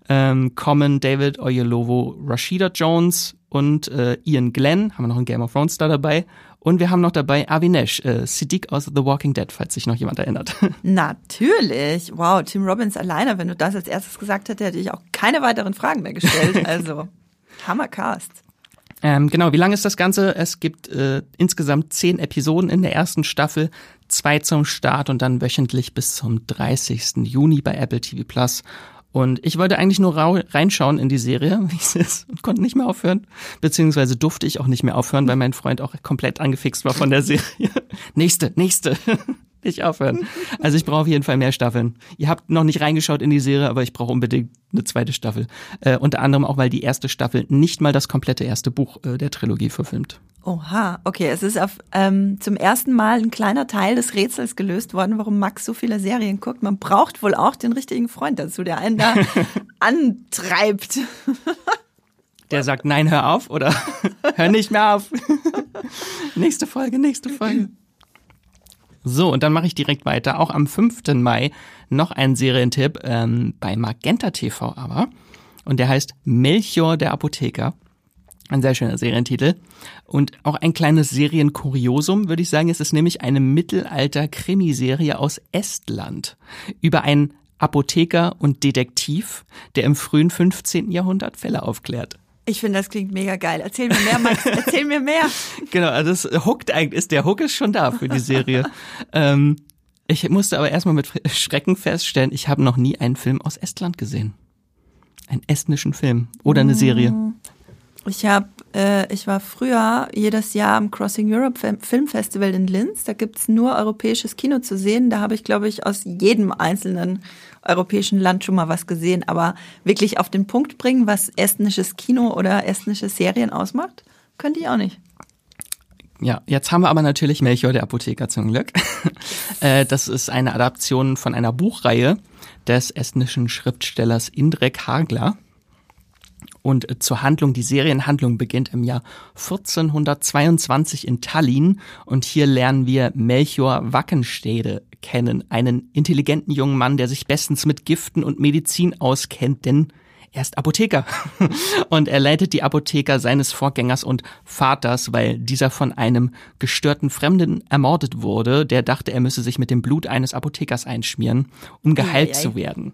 ähm, kommen David Oyelowo, Rashida Jones und äh, Ian Glenn, haben wir noch einen Game of Thrones da dabei. Und wir haben noch dabei Avinesh, äh, Siddiq aus The Walking Dead, falls sich noch jemand erinnert. Natürlich. Wow, Tim Robbins alleine, wenn du das als erstes gesagt hättest, hätte ich auch keine weiteren Fragen mehr gestellt. Also, Hammercast. Ähm, genau, wie lang ist das Ganze? Es gibt äh, insgesamt zehn Episoden in der ersten Staffel, zwei zum Start und dann wöchentlich bis zum 30. Juni bei Apple TV Plus. Und ich wollte eigentlich nur reinschauen in die Serie, wie es ist, und konnte nicht mehr aufhören. Beziehungsweise durfte ich auch nicht mehr aufhören, weil mein Freund auch komplett angefixt war von der Serie. nächste, nächste. nicht aufhören. Also ich brauche auf jeden Fall mehr Staffeln. Ihr habt noch nicht reingeschaut in die Serie, aber ich brauche unbedingt eine zweite Staffel. Äh, unter anderem auch, weil die erste Staffel nicht mal das komplette erste Buch äh, der Trilogie verfilmt. Oha, okay. Es ist auf, ähm, zum ersten Mal ein kleiner Teil des Rätsels gelöst worden, warum Max so viele Serien guckt. Man braucht wohl auch den richtigen Freund dazu, der einen da antreibt. Der sagt, nein, hör auf oder hör nicht mehr auf. nächste Folge, nächste Folge. So, und dann mache ich direkt weiter. Auch am 5. Mai noch ein Serientipp ähm, bei Magenta TV aber. Und der heißt Melchior der Apotheker. Ein sehr schöner Serientitel. Und auch ein kleines Serienkuriosum, würde ich sagen. Es ist nämlich eine Mittelalter-Krimiserie aus Estland über einen Apotheker und Detektiv, der im frühen 15. Jahrhundert Fälle aufklärt. Ich finde, das klingt mega geil. Erzähl mir mehr, Max. Erzähl mir mehr. genau, also das hookt eigentlich, ist der Hook ist schon da für die Serie. ähm, ich musste aber erstmal mit Schrecken feststellen, ich habe noch nie einen Film aus Estland gesehen. Einen estnischen Film oder eine Serie. Mm. Ich habe, äh, ich war früher jedes Jahr am Crossing Europe Film Festival in Linz. Da gibt's nur europäisches Kino zu sehen. Da habe ich, glaube ich, aus jedem einzelnen europäischen Land schon mal was gesehen. Aber wirklich auf den Punkt bringen, was estnisches Kino oder estnische Serien ausmacht, könnte ich auch nicht. Ja, jetzt haben wir aber natürlich Melchior der Apotheker zum Glück. Äh, das ist eine Adaption von einer Buchreihe des estnischen Schriftstellers Indrek Hagler. Und zur Handlung, die Serienhandlung beginnt im Jahr 1422 in Tallinn und hier lernen wir Melchior Wackenstede kennen, einen intelligenten jungen Mann, der sich bestens mit Giften und Medizin auskennt, denn er ist Apotheker und er leitet die Apotheker seines Vorgängers und Vaters, weil dieser von einem gestörten Fremden ermordet wurde, der dachte, er müsse sich mit dem Blut eines Apothekers einschmieren, um geheilt ei, ei. zu werden.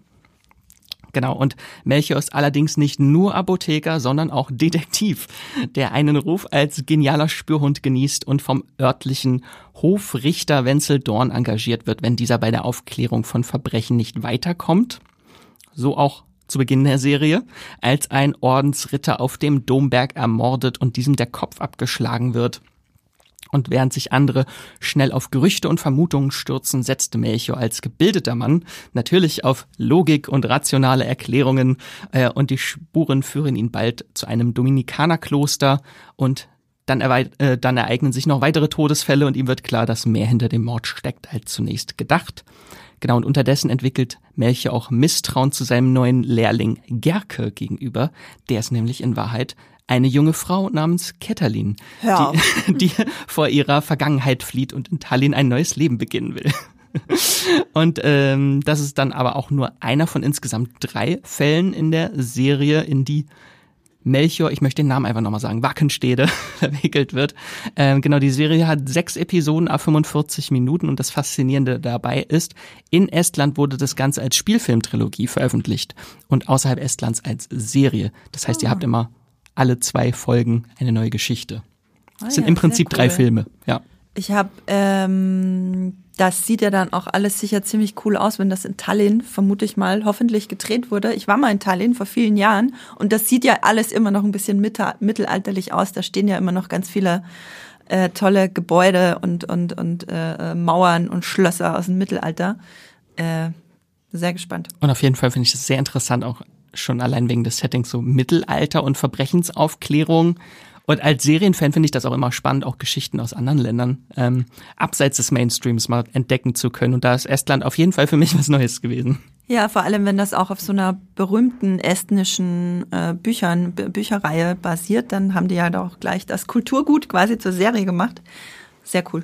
Genau, und Melchior ist allerdings nicht nur Apotheker, sondern auch Detektiv, der einen Ruf als genialer Spürhund genießt und vom örtlichen Hofrichter Wenzel Dorn engagiert wird, wenn dieser bei der Aufklärung von Verbrechen nicht weiterkommt. So auch zu Beginn der Serie, als ein Ordensritter auf dem Domberg ermordet und diesem der Kopf abgeschlagen wird. Und während sich andere schnell auf Gerüchte und Vermutungen stürzen, setzte Melchior als gebildeter Mann natürlich auf Logik und rationale Erklärungen äh, und die Spuren führen ihn bald zu einem Dominikanerkloster und dann, äh, dann ereignen sich noch weitere Todesfälle und ihm wird klar, dass mehr hinter dem Mord steckt als zunächst gedacht. Genau, und unterdessen entwickelt Melchior auch Misstrauen zu seinem neuen Lehrling Gerke gegenüber. Der ist nämlich in Wahrheit eine junge Frau namens Ketalin, die, die vor ihrer Vergangenheit flieht und in Tallinn ein neues Leben beginnen will. Und ähm, das ist dann aber auch nur einer von insgesamt drei Fällen in der Serie, in die Melchior, ich möchte den Namen einfach nochmal sagen, Wackenstede verwickelt wird. Ähm, genau, die Serie hat sechs Episoden a 45 Minuten und das Faszinierende dabei ist, in Estland wurde das Ganze als Spielfilmtrilogie veröffentlicht und außerhalb Estlands als Serie. Das heißt, oh. ihr habt immer alle zwei Folgen eine neue Geschichte. Ah, das sind ja, im Prinzip cool. drei Filme, ja. Ich habe, ähm, das sieht ja dann auch alles sicher ziemlich cool aus, wenn das in Tallinn, vermute ich mal, hoffentlich gedreht wurde. Ich war mal in Tallinn vor vielen Jahren und das sieht ja alles immer noch ein bisschen mittelalterlich aus. Da stehen ja immer noch ganz viele äh, tolle Gebäude und, und, und äh, äh, Mauern und Schlösser aus dem Mittelalter. Äh, sehr gespannt. Und auf jeden Fall finde ich das sehr interessant, auch schon allein wegen des Settings so Mittelalter und Verbrechensaufklärung. Und als Serienfan finde ich das auch immer spannend, auch Geschichten aus anderen Ländern ähm, abseits des Mainstreams mal entdecken zu können. Und da ist Estland auf jeden Fall für mich was Neues gewesen. Ja, vor allem, wenn das auch auf so einer berühmten estnischen äh, Büchern, Bücherreihe basiert, dann haben die ja doch gleich das Kulturgut quasi zur Serie gemacht. Sehr cool.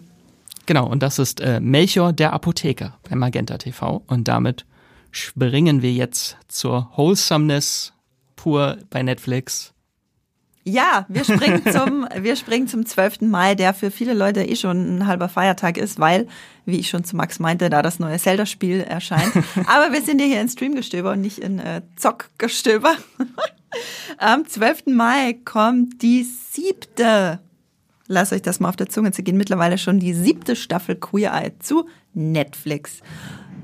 Genau, und das ist äh, Melchior der Apotheker bei Magenta TV. Und damit springen wir jetzt zur Wholesomeness pur bei Netflix. Ja, wir springen zum, wir springen zum 12. Mai, der für viele Leute eh schon ein halber Feiertag ist, weil, wie ich schon zu Max meinte, da das neue Zelda-Spiel erscheint. Aber wir sind ja hier in Streamgestöber und nicht in äh, Zockgestöber. Am 12. Mai kommt die siebte, lasst euch das mal auf der Zunge zu gehen, mittlerweile schon die siebte Staffel Queer Eye zu Netflix.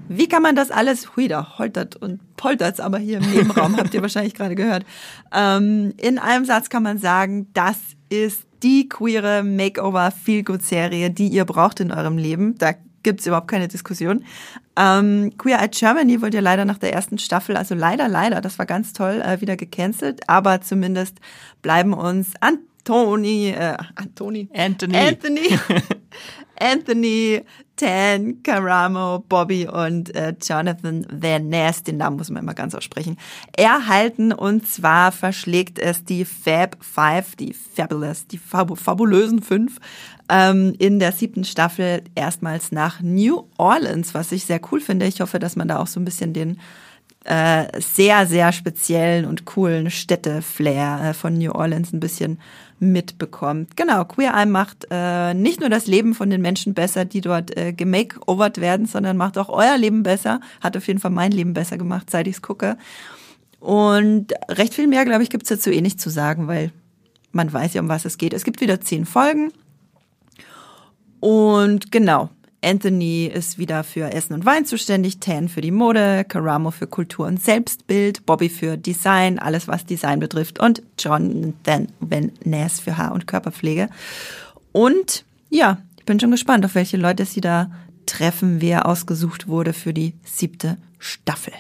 Wie kann man das alles, hui, da holtert und poltert's aber hier im Nebenraum, habt ihr wahrscheinlich gerade gehört. Ähm, in einem Satz kann man sagen, das ist die queere Makeover-Feel-Good-Serie, die ihr braucht in eurem Leben. Da gibt's überhaupt keine Diskussion. Ähm, Queer Eye Germany wurde ja leider nach der ersten Staffel, also leider, leider, das war ganz toll, äh, wieder gecancelt, aber zumindest bleiben uns Antoni, äh, Antoni, Anthony. Anthony, Anthony, Tan, Caramo, Bobby und äh, Jonathan Van Ness, den Namen muss man immer ganz aussprechen, erhalten. Und zwar verschlägt es die Fab Five, die Fabulous, die Fab fabulösen Fünf, ähm, in der siebten Staffel erstmals nach New Orleans, was ich sehr cool finde. Ich hoffe, dass man da auch so ein bisschen den äh, sehr, sehr speziellen und coolen Städte-Flair äh, von New Orleans ein bisschen mitbekommt. Genau, Queer Eye macht äh, nicht nur das Leben von den Menschen besser, die dort äh, gemakeovert werden, sondern macht auch euer Leben besser. Hat auf jeden Fall mein Leben besser gemacht, seit ich es gucke. Und recht viel mehr, glaube ich, gibt's dazu eh nicht zu sagen, weil man weiß ja, um was es geht. Es gibt wieder zehn Folgen. Und genau, Anthony ist wieder für Essen und Wein zuständig, Tan für die Mode, Karamo für Kultur und Selbstbild, Bobby für Design, alles was Design betrifft und Jonathan Van Ness für Haar- und Körperpflege. Und ja, ich bin schon gespannt, auf welche Leute sie da treffen, wer ausgesucht wurde für die siebte Staffel.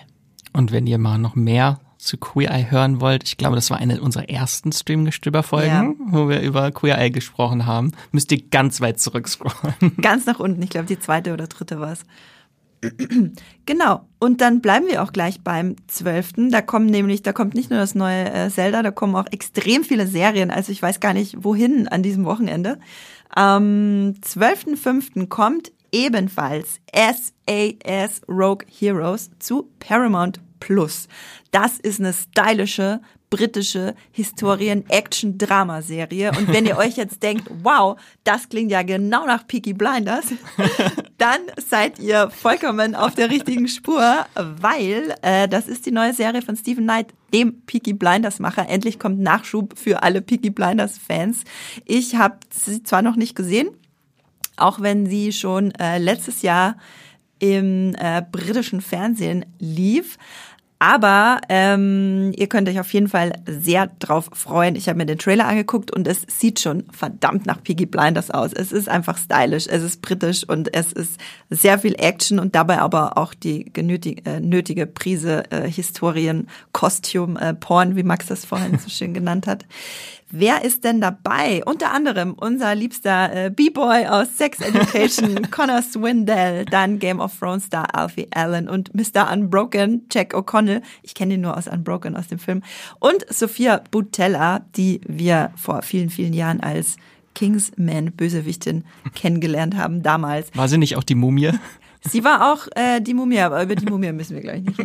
Und wenn ihr mal noch mehr zu Queer Eye hören wollt, ich glaube, das war eine unserer ersten Streamgestöber-Folgen, Ja. wo wir über Queer Eye gesprochen haben, müsst ihr ganz weit zurückscrollen. Ganz nach unten, ich glaube die zweite oder dritte war es. Genau. Und dann bleiben wir auch gleich beim 12. Da kommen nämlich, da kommt nicht nur das neue äh, Zelda, da kommen auch extrem viele Serien. Also ich weiß gar nicht, wohin an diesem Wochenende. Am 12.05. kommt ebenfalls SAS Rogue Heroes zu Paramount Plus. Das ist eine stylische britische Historien-Action-Drama-Serie. Und wenn ihr euch jetzt denkt, wow, das klingt ja genau nach Peaky Blinders, dann seid ihr vollkommen auf der richtigen Spur, weil äh, das ist die neue Serie von Stephen Knight, dem Peaky Blinders-Macher. Endlich kommt Nachschub für alle Peaky Blinders-Fans. Ich habe sie zwar noch nicht gesehen, auch wenn sie schon äh, letztes Jahr im äh, britischen Fernsehen lief. Aber ähm, ihr könnt euch auf jeden Fall sehr drauf freuen. Ich habe mir den Trailer angeguckt und es sieht schon verdammt nach Piggy Blinders aus. Es ist einfach stylisch, es ist britisch und es ist sehr viel Action und dabei aber auch die genötig, äh, nötige Prise äh, Historien, Kostüm, äh, Porn, wie Max das vorhin so schön genannt hat. Wer ist denn dabei? Unter anderem unser liebster äh, B-Boy aus Sex Education, Connor Swindell, dann Game of Thrones Star Alfie Allen und Mr. Unbroken, Jack O'Connell. Ich kenne ihn nur aus Unbroken aus dem Film. Und Sophia Butella, die wir vor vielen, vielen Jahren als Kingsman-Bösewichtin kennengelernt haben damals. War sie nicht auch die Mumie? Sie war auch äh, die Mumie, aber über die Mumie müssen wir gleich nicht.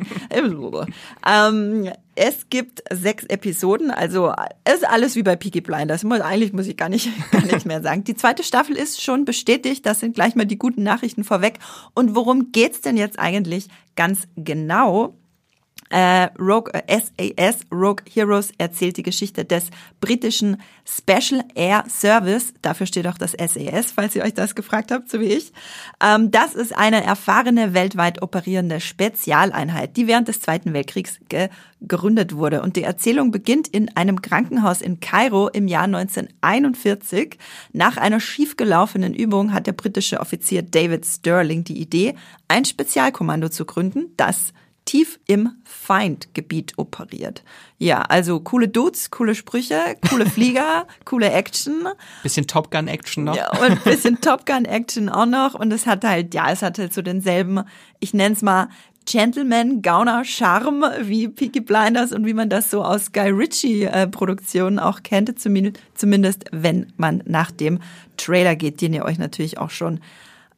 ähm, es gibt sechs Episoden, also ist alles wie bei Peaky Blinders. Muss, eigentlich muss ich gar nicht, gar nicht mehr sagen. Die zweite Staffel ist schon bestätigt, das sind gleich mal die guten Nachrichten vorweg. Und worum geht's denn jetzt eigentlich ganz genau? Äh, Rogue, äh, SAS, Rogue Heroes, erzählt die Geschichte des britischen Special Air Service. Dafür steht auch das SAS, falls ihr euch das gefragt habt, so wie ich. Ähm, das ist eine erfahrene, weltweit operierende Spezialeinheit, die während des Zweiten Weltkriegs gegründet wurde. Und die Erzählung beginnt in einem Krankenhaus in Kairo im Jahr 1941. Nach einer schiefgelaufenen Übung hat der britische Offizier David Sterling die Idee, ein Spezialkommando zu gründen, das tief im Feindgebiet operiert. Ja, also coole Dudes, coole Sprüche, coole Flieger, coole Action. Bisschen Top Gun Action noch. Ja, und bisschen Top Gun Action auch noch. Und es hat halt, ja, es hat halt so denselben, ich nenn's mal, Gentleman Gauner Charme wie Peaky Blinders und wie man das so aus Guy Ritchie äh, Produktionen auch kennt, zumindest, zumindest wenn man nach dem Trailer geht, den ihr euch natürlich auch schon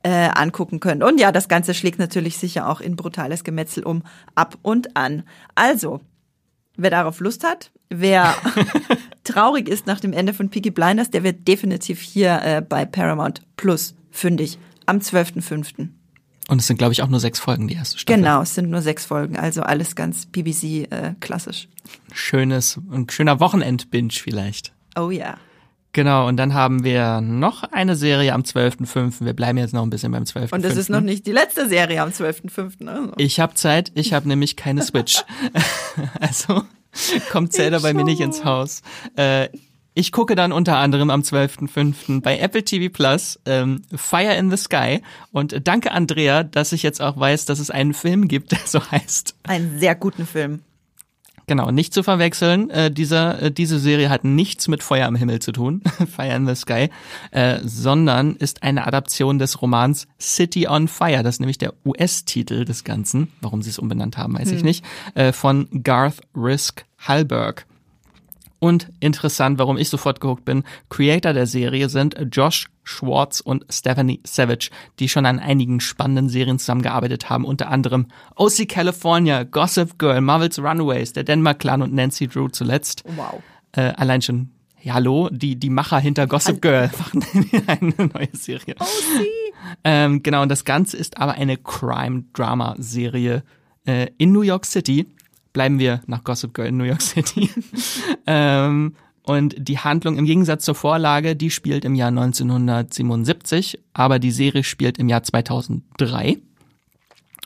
äh, angucken könnt. Und ja, das Ganze schlägt natürlich sicher auch in brutales Gemetzel um, ab und an. Also, wer darauf Lust hat, wer traurig ist nach dem Ende von Peaky Blinders, der wird definitiv hier äh, bei Paramount Plus fündig am 12.05. Und es sind, glaube ich, auch nur sechs Folgen, die erste Staffel. Genau, es sind nur sechs Folgen, also alles ganz BBC äh, klassisch. Schönes, ein schöner Wochenend-Binge vielleicht. Oh ja. Genau, und dann haben wir noch eine Serie am 12.05. Wir bleiben jetzt noch ein bisschen beim 12.05. Und das ist noch nicht die letzte Serie am 12.05. Also. Ich habe Zeit, ich habe nämlich keine Switch. also kommt Zelda bei mir nicht ins Haus. Äh, ich gucke dann unter anderem am 12.05. bei Apple TV Plus ähm, Fire in the Sky und danke Andrea, dass ich jetzt auch weiß, dass es einen Film gibt, der so heißt. Einen sehr guten Film. Genau, nicht zu verwechseln. Äh, dieser, äh, diese Serie hat nichts mit Feuer am Himmel zu tun, Fire in the Sky, äh, sondern ist eine Adaption des Romans City on Fire. Das ist nämlich der US-Titel des Ganzen. Warum sie es umbenannt haben, weiß hm. ich nicht. Äh, von Garth Risk Hallberg. Und interessant, warum ich sofort gehuckt bin, Creator der Serie sind Josh Schwartz und Stephanie Savage, die schon an einigen spannenden Serien zusammengearbeitet haben, unter anderem OC California, Gossip Girl, Marvel's Runaways, der Denmark Clan und Nancy Drew zuletzt. Wow. Äh, allein schon, ja, hallo, die, die Macher hinter Gossip Girl machen eine neue Serie. OC! Ähm, genau, und das Ganze ist aber eine Crime-Drama-Serie äh, in New York City bleiben wir nach Gossip Girl in New York City. ähm, und die Handlung im Gegensatz zur Vorlage, die spielt im Jahr 1977, aber die Serie spielt im Jahr 2003.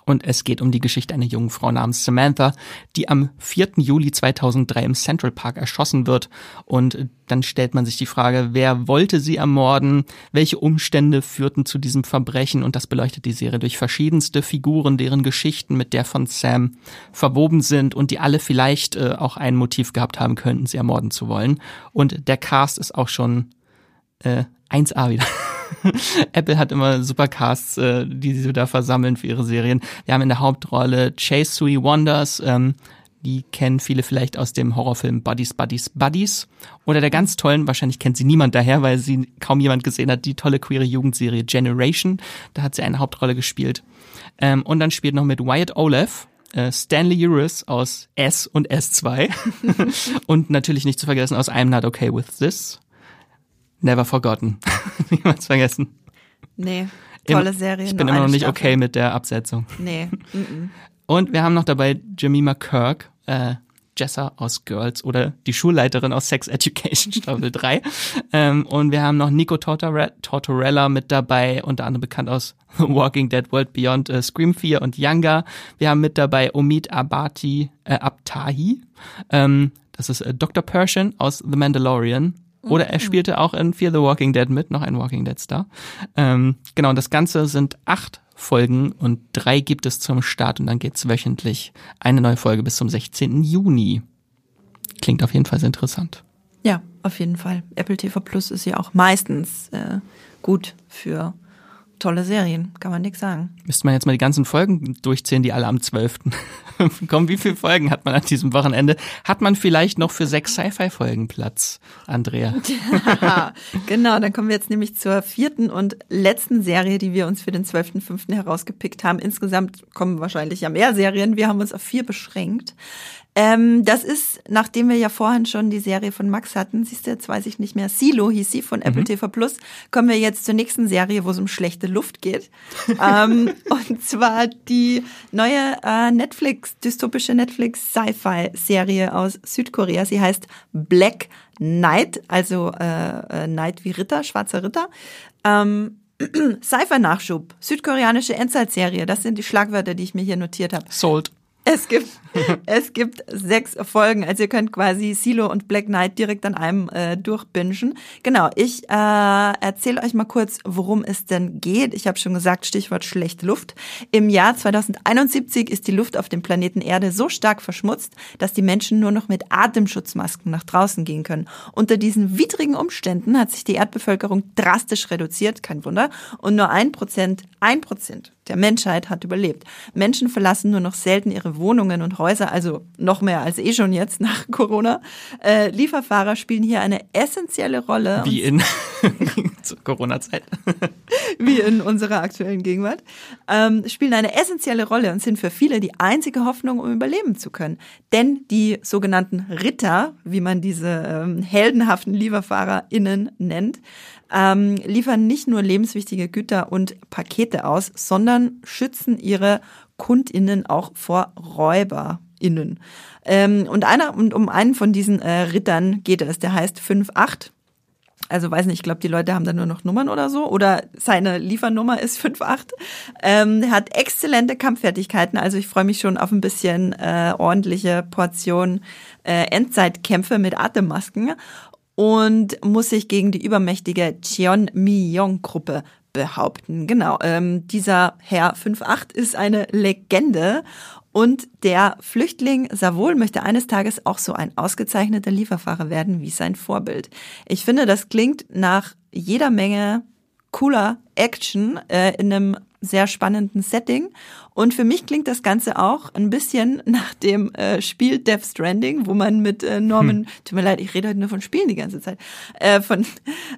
Und es geht um die Geschichte einer jungen Frau namens Samantha, die am 4. Juli 2003 im Central Park erschossen wird. Und dann stellt man sich die Frage, wer wollte sie ermorden? Welche Umstände führten zu diesem Verbrechen? Und das beleuchtet die Serie durch verschiedenste Figuren, deren Geschichten mit der von Sam verwoben sind und die alle vielleicht äh, auch ein Motiv gehabt haben könnten, sie ermorden zu wollen. Und der Cast ist auch schon äh, 1A wieder. Apple hat immer Supercasts, äh, die sie da versammeln für ihre Serien. Wir haben in der Hauptrolle Chase Sui Wonders, ähm, die kennen viele vielleicht aus dem Horrorfilm Buddies, Buddies, Buddies. Oder der ganz tollen, wahrscheinlich kennt sie niemand daher, weil sie kaum jemand gesehen hat, die tolle queere Jugendserie Generation. Da hat sie eine Hauptrolle gespielt. Ähm, und dann spielt noch mit Wyatt Olaf, äh, Stanley Uris aus S und S2. und natürlich nicht zu vergessen aus I'm Not Okay With This. Never Forgotten. Niemals vergessen. Nee, tolle Serie. Ich bin immer noch nicht Staffel. okay mit der Absetzung. Nee. Mm -mm. Und wir haben noch dabei Jemima Kirk, äh, Jessa aus Girls oder die Schulleiterin aus Sex Education Staffel 3. Ähm, und wir haben noch Nico Tortorella mit dabei, unter anderem bekannt aus Walking Dead World Beyond äh, Scream 4 und Younger. Wir haben mit dabei Omid Abati, äh, Abtahi. Ähm, das ist äh, Dr. Persian aus The Mandalorian oder er mhm. spielte auch in Fear the Walking Dead mit, noch ein Walking Dead Star. Ähm, genau, und das Ganze sind acht Folgen und drei gibt es zum Start und dann geht's wöchentlich eine neue Folge bis zum 16. Juni. Klingt auf jeden Fall sehr interessant. Ja, auf jeden Fall. Apple TV Plus ist ja auch meistens äh, gut für tolle Serien, kann man nichts sagen. Müsste man jetzt mal die ganzen Folgen durchzählen, die alle am 12. kommen. Wie viele Folgen hat man an diesem Wochenende? Hat man vielleicht noch für sechs Sci-Fi-Folgen Platz, Andrea? genau, dann kommen wir jetzt nämlich zur vierten und letzten Serie, die wir uns für den 12.05. herausgepickt haben. Insgesamt kommen wahrscheinlich ja mehr Serien. Wir haben uns auf vier beschränkt. Ähm, das ist, nachdem wir ja vorhin schon die Serie von Max hatten, siehst du, jetzt weiß ich nicht mehr, Silo hieß sie von Apple mhm. TV Plus, kommen wir jetzt zur nächsten Serie, wo es um schlechte Luft geht. ähm, und zwar die neue äh, Netflix, dystopische Netflix-Sci-Fi-Serie aus Südkorea. Sie heißt Black Knight, also äh, äh Knight wie Ritter, schwarzer Ritter. Ähm, Sci-Fi-Nachschub, südkoreanische Endzeitserie, das sind die Schlagwörter, die ich mir hier notiert habe. Sold. Es gibt, es gibt sechs Folgen, also ihr könnt quasi Silo und Black Knight direkt an einem äh, durchbingen. Genau, ich äh, erzähle euch mal kurz, worum es denn geht. Ich habe schon gesagt, Stichwort schlechte Luft. Im Jahr 2071 ist die Luft auf dem Planeten Erde so stark verschmutzt, dass die Menschen nur noch mit Atemschutzmasken nach draußen gehen können. Unter diesen widrigen Umständen hat sich die Erdbevölkerung drastisch reduziert, kein Wunder, und nur ein Prozent, ein Prozent der Menschheit hat überlebt. Menschen verlassen nur noch selten ihre Wohnungen und Häuser, also noch mehr als eh schon jetzt nach Corona. Äh, Lieferfahrer spielen hier eine essentielle Rolle. Wie in Corona-Zeit. Wie in unserer aktuellen Gegenwart. Ähm, spielen eine essentielle Rolle und sind für viele die einzige Hoffnung, um überleben zu können. Denn die sogenannten Ritter, wie man diese ähm, heldenhaften LieferfahrerInnen nennt, ähm, liefern nicht nur lebenswichtige Güter und Pakete aus, sondern schützen ihre KundInnen auch vor RäuberInnen. Ähm, und einer, und um einen von diesen äh, Rittern geht es, der heißt 5-8 Also weiß nicht, ich glaube, die Leute haben da nur noch Nummern oder so. Oder seine Liefernummer ist 5,8. Ähm, er hat exzellente Kampffertigkeiten. Also ich freue mich schon auf ein bisschen äh, ordentliche Portion äh, Endzeitkämpfe mit Atemmasken. Und muss sich gegen die übermächtige Cheon Mi-Yong-Gruppe behaupten. Genau, ähm, dieser Herr 5'8 ist eine Legende und der Flüchtling Savol möchte eines Tages auch so ein ausgezeichneter Lieferfahrer werden wie sein Vorbild. Ich finde, das klingt nach jeder Menge cooler Action äh, in einem sehr spannenden Setting. Und für mich klingt das Ganze auch ein bisschen nach dem äh, Spiel Death Stranding, wo man mit äh, Norman, hm. tut mir leid, ich rede heute nur von Spielen die ganze Zeit, äh, von,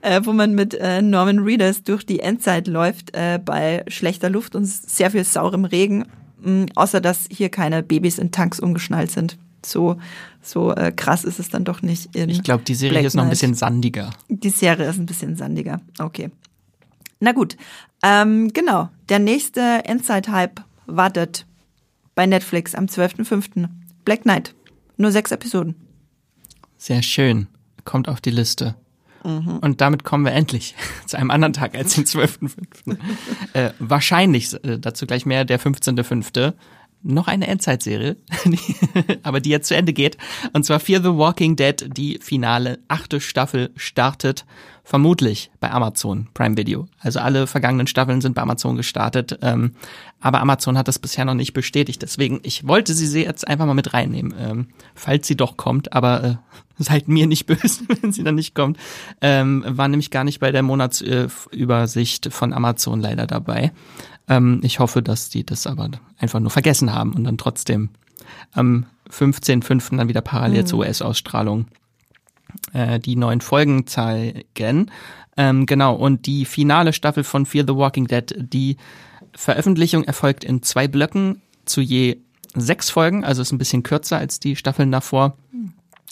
äh, wo man mit äh, Norman Reedus durch die Endzeit läuft äh, bei schlechter Luft und sehr viel saurem Regen, mh, außer dass hier keine Babys in Tanks umgeschnallt sind. So, so äh, krass ist es dann doch nicht. In ich glaube, die Serie Black ist noch ein bisschen sandiger. Die Serie ist ein bisschen sandiger. Okay. Na gut. Ähm, genau. Der nächste Endzeit-Hype wartet bei Netflix am 12.05. Black Knight. Nur sechs Episoden. Sehr schön. Kommt auf die Liste. Und damit kommen wir endlich zu einem anderen Tag als den 12.05. äh, wahrscheinlich, äh, dazu gleich mehr, der 15.05. Noch eine Endzeitserie, aber die jetzt zu Ende geht. Und zwar Fear the Walking Dead, die finale achte Staffel startet vermutlich bei Amazon Prime Video. Also alle vergangenen Staffeln sind bei Amazon gestartet, ähm, aber Amazon hat das bisher noch nicht bestätigt. Deswegen, ich wollte sie jetzt einfach mal mit reinnehmen, ähm, falls sie doch kommt, aber äh, seid mir nicht böse, wenn sie dann nicht kommt. Ähm, war nämlich gar nicht bei der Monatsübersicht von Amazon leider dabei. Ähm, ich hoffe, dass die das aber einfach nur vergessen haben und dann trotzdem am 15.05. dann wieder parallel zur US-Ausstrahlung äh, die neuen Folgen zeigen. Ähm, genau, und die finale Staffel von Fear the Walking Dead, die Veröffentlichung erfolgt in zwei Blöcken zu je sechs Folgen, also ist ein bisschen kürzer als die Staffeln davor.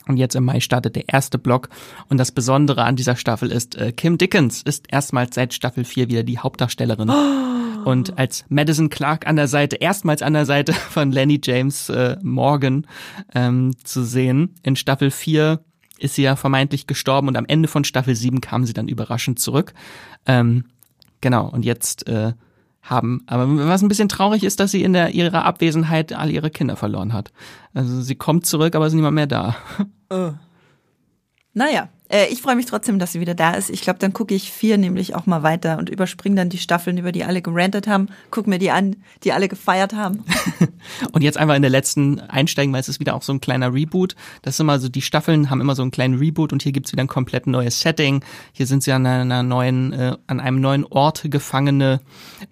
Und jetzt im Mai startet der erste Block. Und das Besondere an dieser Staffel ist, äh, Kim Dickens ist erstmals seit Staffel 4 wieder die Hauptdarstellerin. Und als Madison Clark an der Seite, erstmals an der Seite von Lenny James äh, Morgan ähm, zu sehen. In Staffel 4 ist sie ja vermeintlich gestorben und am Ende von Staffel 7 kam sie dann überraschend zurück. Ähm, genau, und jetzt äh, haben, aber was ein bisschen traurig ist, dass sie in der, ihrer Abwesenheit all ihre Kinder verloren hat. Also sie kommt zurück, aber ist niemand mehr da. Naja, äh, ich freue mich trotzdem, dass sie wieder da ist. Ich glaube, dann gucke ich vier nämlich auch mal weiter und überspringe dann die Staffeln, über die alle gerantet haben. Guck mir die an, die alle gefeiert haben. Und jetzt einfach in der letzten einsteigen, weil es ist wieder auch so ein kleiner Reboot. Das ist immer so, die Staffeln haben immer so einen kleinen Reboot und hier gibt's wieder ein komplett neues Setting. Hier sind sie an einer neuen, äh, an einem neuen Ort Gefangene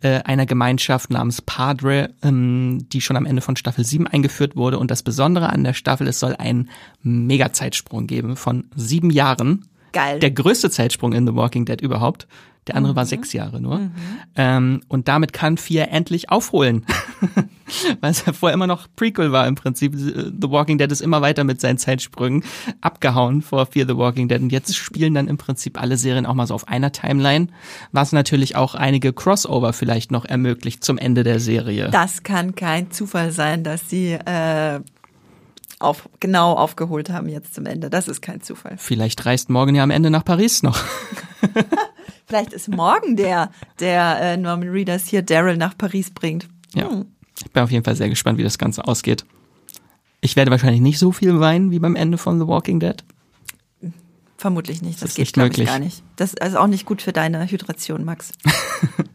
äh, einer Gemeinschaft namens Padre, ähm, die schon am Ende von Staffel 7 eingeführt wurde. Und das Besondere an der Staffel, es soll einen Mega-Zeitsprung geben von sieben Jahren. Geil. Der größte Zeitsprung in The Walking Dead überhaupt. Der andere war sechs Jahre nur. Ähm, und damit kann Vier endlich aufholen. Weil es ja vorher immer noch Prequel war im Prinzip. The Walking Dead ist immer weiter mit seinen Zeitsprüngen abgehauen vor Fear the Walking Dead. Und jetzt spielen dann im Prinzip alle Serien auch mal so auf einer Timeline, was natürlich auch einige Crossover vielleicht noch ermöglicht zum Ende der Serie. Das kann kein Zufall sein, dass sie äh, auf, genau aufgeholt haben jetzt zum Ende. Das ist kein Zufall. Vielleicht reist morgen ja am Ende nach Paris noch. Vielleicht ist morgen der, der äh, Norman Reedus hier Daryl nach Paris bringt. Ja. Hm. Ich bin auf jeden Fall sehr gespannt, wie das Ganze ausgeht. Ich werde wahrscheinlich nicht so viel weinen wie beim Ende von The Walking Dead. Vermutlich nicht. Das, ist geht, glaube ich, gar nicht. Das ist auch nicht gut für deine Hydration, Max.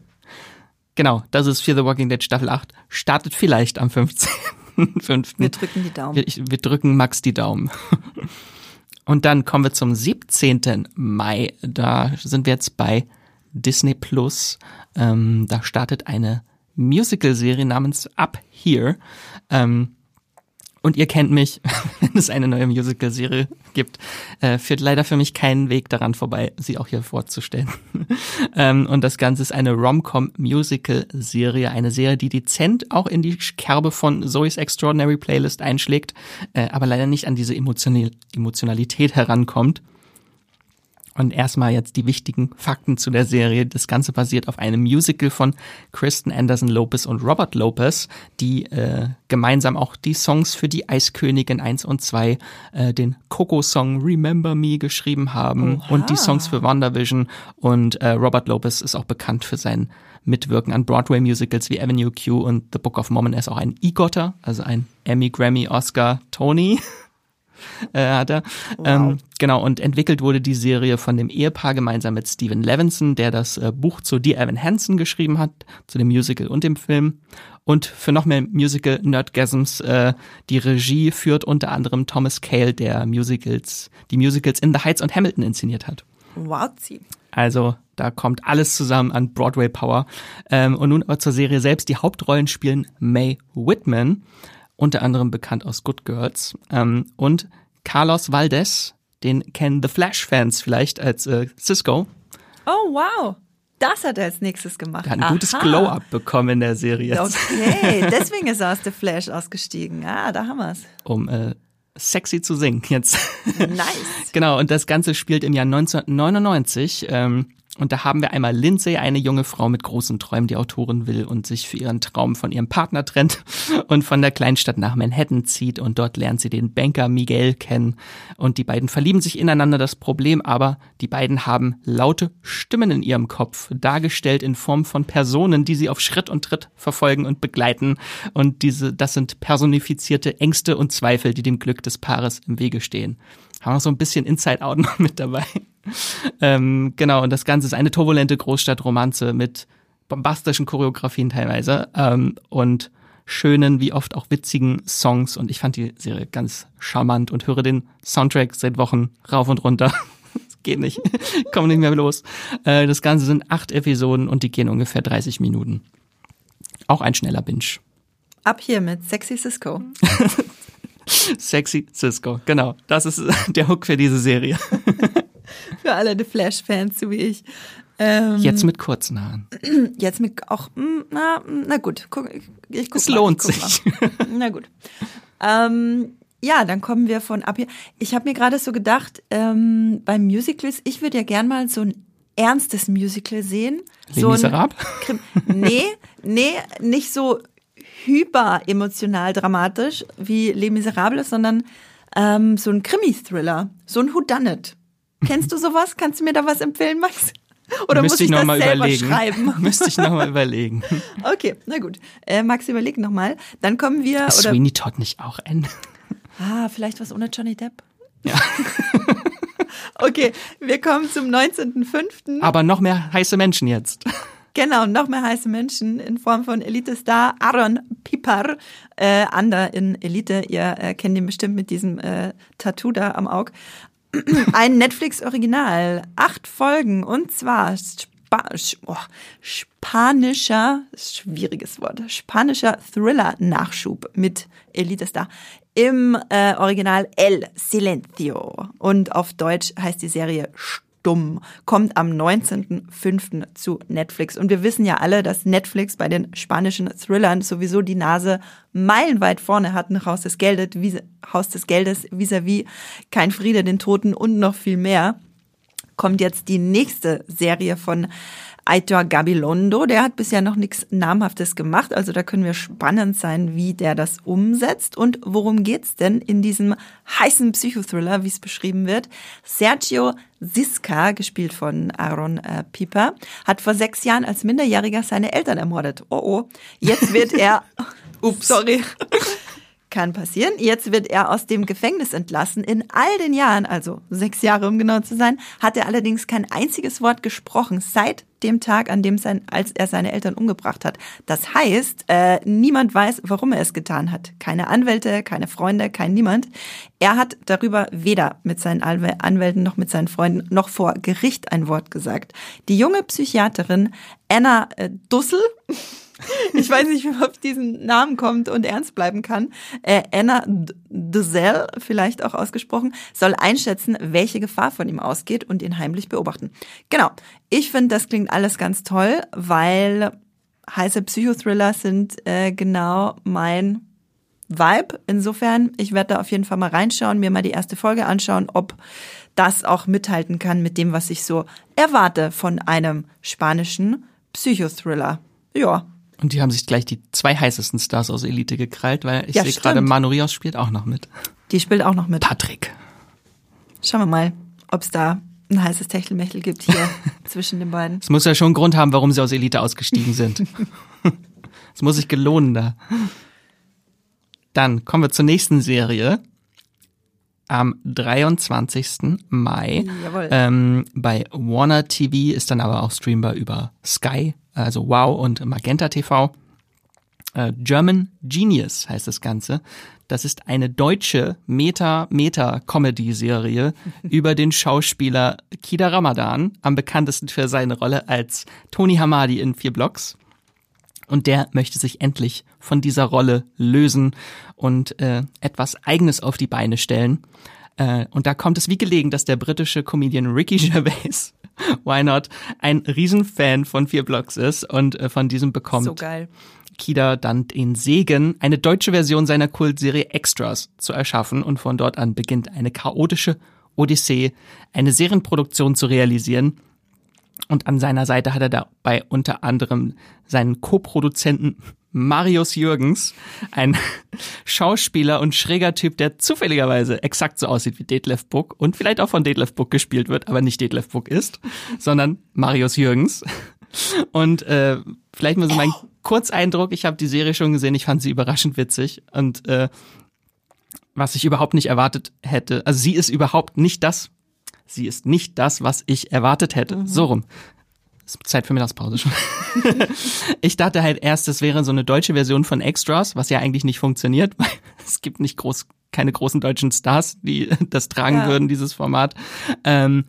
Genau, das ist Fear the Walking Dead Staffel 8. Startet vielleicht am 15.05. Wir drücken die Daumen. Wir, ich, wir drücken Max die Daumen. Und dann kommen wir zum 17. Mai. Da sind wir jetzt bei Disney Plus. Ähm, da startet eine Musical-Serie namens Up Here. Ähm, und ihr kennt mich, wenn es eine neue Musical-Serie gibt, äh, führt leider für mich keinen Weg daran vorbei, sie auch hier vorzustellen. ähm, und das Ganze ist eine Rom-Com-Musical-Serie, eine Serie, die dezent auch in die Kerbe von Zoe's Extraordinary Playlist einschlägt, äh, aber leider nicht an diese Emotional Emotionalität herankommt. Und erstmal jetzt die wichtigen Fakten zu der Serie. Das Ganze basiert auf einem Musical von Kristen Anderson Lopez und Robert Lopez, die äh, gemeinsam auch die Songs für die Eiskönigin 1 und 2, äh, den Coco-Song Remember Me geschrieben haben Oha. und die Songs für WandaVision. Und äh, Robert Lopez ist auch bekannt für sein Mitwirken an Broadway-Musicals wie Avenue Q und The Book of Mormon. Er ist auch ein EGOTer, also ein Emmy, Grammy, Oscar, Tony äh, hat er. Ähm, genau, und entwickelt wurde die Serie von dem Ehepaar gemeinsam mit Steven Levinson, der das äh, Buch zu Dear Evan Hansen geschrieben hat, zu dem Musical und dem Film. Und für noch mehr Musical-Nerdgasms, äh, die Regie führt unter anderem Thomas Cale, der Musicals, die Musicals In the Heights und Hamilton inszeniert hat. Wowzi. Also da kommt alles zusammen an Broadway Power. Ähm, und nun aber zur Serie selbst. Die Hauptrollen spielen Mae Whitman, unter anderem bekannt aus Good Girls, ähm, und Carlos Valdez, den kennen The Flash-Fans vielleicht als äh, Cisco. Oh, wow. Das hat er als nächstes gemacht. Der hat ein gutes Aha. Glow-Up bekommen in der Serie, jetzt, Okay, deswegen ist er aus The Flash ausgestiegen. Ah, da haben wir's. um äh, sexy zu singen jetzt. Nice. Genau, und das Ganze spielt im Jahr 1999. Ähm, und da haben wir einmal Lindsay, eine junge Frau mit großen Träumen, die Autorin will und sich für ihren Traum von ihrem Partner trennt und von der Kleinstadt nach Manhattan zieht. Und dort lernt sie den Banker Miguel kennen. Und die beiden verlieben sich ineinander. Das Problem aber, die beiden haben laute Stimmen in ihrem Kopf, dargestellt in Form von Personen, die sie auf Schritt und Tritt verfolgen und begleiten. Und diese, das sind personifizierte Ängste und Zweifel, die dem Glück des Paares im Wege stehen haben wir so ein bisschen Inside Out noch mit dabei. Ähm, genau, und das Ganze ist eine turbulente Großstadtromanze mit bombastischen Choreografien teilweise ähm, und schönen, wie oft auch witzigen Songs. Und ich fand die Serie ganz charmant und höre den Soundtrack seit Wochen rauf und runter. Geht nicht, komme nicht mehr los. Äh, das Ganze sind acht Episoden und die gehen ungefähr 30 Minuten. Auch ein schneller Binge. Ab hier mit Sexy Cisco. Sexy Cisco, genau. Das ist der Hook für diese Serie. Für alle The Flash-Fans, so wie ich. Ähm, Jetzt mit kurzen Haaren. jetzt mit auch, mm, na, na gut, guck, ich, guck Es mal, lohnt guck sich. Mal. Na gut. Ähm, ja, dann kommen wir von ab hier. Ich habe mir gerade so gedacht, ähm, beim Musicals, ich würde ja gern mal so ein ernstes Musical sehen. Les so ein nee, nee, nicht so hyper emotional dramatisch wie Les Miserables, sondern ähm, so ein Krimi-Thriller, so ein Whodunit. Kennst du sowas? Kannst du mir da was empfehlen, Max? Oder muss Müsste ich, ich noch das mal selber überlegen. schreiben? Müsste ich noch mal überlegen. Okay, na gut. Äh, Max, überleg noch mal. Dann kommen wir Ist oder Sweeney Todd nicht auch N? ah, vielleicht was ohne Johnny Depp. Ja. Okay, wir kommen zum 19.05. Aber noch mehr heiße Menschen jetzt. Genau, noch mehr heiße Menschen in Form von Elite-Star Aaron Pipar, äh, Ander in Elite. Ihr äh, kennt ihn bestimmt mit diesem äh, Tattoo da am Auge. Ein Netflix-Original, acht Folgen und zwar Spa oh, spanischer, schwieriges Wort, spanischer Thriller-Nachschub mit Elite-Star im äh, Original El Silencio und auf Deutsch heißt die Serie Stumm, kommt am 19.05. zu Netflix. Und wir wissen ja alle, dass Netflix bei den spanischen Thrillern sowieso die Nase meilenweit vorne hat nach Haus des Geldes, vis Haus des Geldes vis-à-vis Kein Friede den Toten und noch viel mehr. Kommt jetzt die nächste Serie von Aitor Gabilondo. Der hat bisher noch nichts Namhaftes gemacht, also da können wir spannend sein, wie der das umsetzt. Und worum geht's denn in diesem heißen Psychothriller, wie es beschrieben wird? Sergio Siska, gespielt von Aaron äh, Pieper, hat vor sechs Jahren als Minderjähriger seine Eltern ermordet. Oh oh. Jetzt wird er. Ups, sorry. Kann passieren. Jetzt wird er aus dem Gefängnis entlassen. In all den Jahren, also sechs Jahre um genau zu sein, hat er allerdings kein einziges Wort gesprochen seit dem Tag, an dem sein, als er seine Eltern umgebracht hat. Das heißt, äh, niemand weiß, warum er es getan hat. Keine Anwälte, keine Freunde, kein niemand. Er hat darüber weder mit seinen Anwä- Anwälten noch mit seinen Freunden noch vor Gericht ein Wort gesagt. Die junge Psychiaterin Anna äh, Dussel ich weiß nicht, wie man auf diesen Namen kommt und ernst bleiben kann. Äh, Anna Dessel, vielleicht auch ausgesprochen, soll einschätzen, welche Gefahr von ihm ausgeht und ihn heimlich beobachten. Genau. Ich finde, das klingt alles ganz toll, weil heiße Psychothriller sind äh, genau mein Vibe. Insofern, ich werde da auf jeden Fall mal reinschauen, mir mal die erste Folge anschauen, ob das auch mithalten kann mit dem, was ich so erwarte von einem spanischen Psychothriller. Ja. Und die haben sich gleich die zwei heißesten Stars aus Elite gekrallt, weil ich Ja, sehe gerade, Manu Rios spielt auch noch mit. Die spielt auch noch mit. Patrick. Schauen wir mal, ob es da ein heißes Techtelmechtel gibt hier zwischen den beiden. Es muss ja schon einen Grund haben, warum sie aus Elite ausgestiegen sind. Es muss sich gelohnen da. Dann kommen wir zur nächsten Serie. Am 23. Mai. Jawohl. Ähm, bei Warner TV ist dann aber auch streambar über Sky, also Wow und Magenta TV. Äh, German Genius heißt das Ganze. Das ist eine deutsche Meta-Meta-Comedy-Serie über den Schauspieler Kida Ramadan, am bekanntesten für seine Rolle als Tony Hamadi in vier Blocks. Und der möchte sich endlich von dieser Rolle lösen und äh, etwas Eigenes auf die Beine stellen. Äh, und da kommt es wie gelegen, dass der britische Comedian Ricky Gervais, why not, ein Riesenfan von vier Blocks ist und äh, von diesem bekommt So geil. Kida dann den Segen, eine deutsche Version seiner Kultserie Extras zu erschaffen und von dort an beginnt eine chaotische Odyssee, eine Serienproduktion zu realisieren. Und an seiner Seite hat er dabei unter anderem seinen Co-Produzenten Marius Jürgens, ein Schauspieler und schräger Typ, der zufälligerweise exakt so aussieht wie Detlef Buck und vielleicht auch von Detlef Buck gespielt wird, aber nicht Detlef Buck ist, sondern Marius Jürgens. Und äh, vielleicht mal so mein Kurzeindruck, ich habe die Serie schon gesehen, ich fand sie überraschend witzig und äh, was ich überhaupt nicht erwartet hätte, also sie ist überhaupt nicht das, sie ist nicht das, was ich erwartet hätte. So rum. Ist Zeit für Mittagspause schon. ich dachte halt erst, es wäre so eine deutsche Version von Extras, was ja eigentlich nicht funktioniert, weil es gibt nicht groß, keine großen deutschen Stars, die das tragen Ja. würden, dieses Format. Ähm,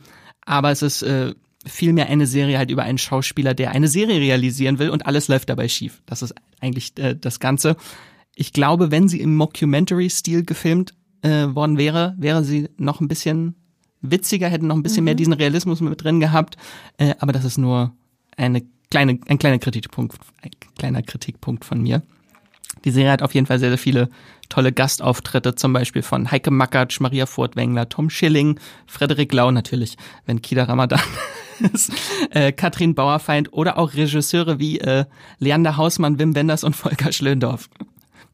aber es ist äh, vielmehr eine Serie halt über einen Schauspieler, der eine Serie realisieren will und alles läuft dabei schief. Das ist eigentlich äh, das Ganze. Ich glaube, wenn sie im Mockumentary-Stil gefilmt äh, worden wäre, wäre sie noch ein bisschen witziger, hätten noch ein bisschen mehr diesen Realismus mit drin gehabt. Äh, aber das ist nur eine kleine, ein kleiner Kritikpunkt, ein kleiner Kritikpunkt von mir. Die Serie hat auf jeden Fall sehr, sehr viele tolle Gastauftritte, zum Beispiel von Heike Makatsch, Maria Furtwängler, Tom Schilling, Frederik Lau natürlich, wenn Kida Ramadan ist, äh, Katrin Bauerfeind oder auch Regisseure wie äh, Leander Hausmann, Wim Wenders und Volker Schlöndorff.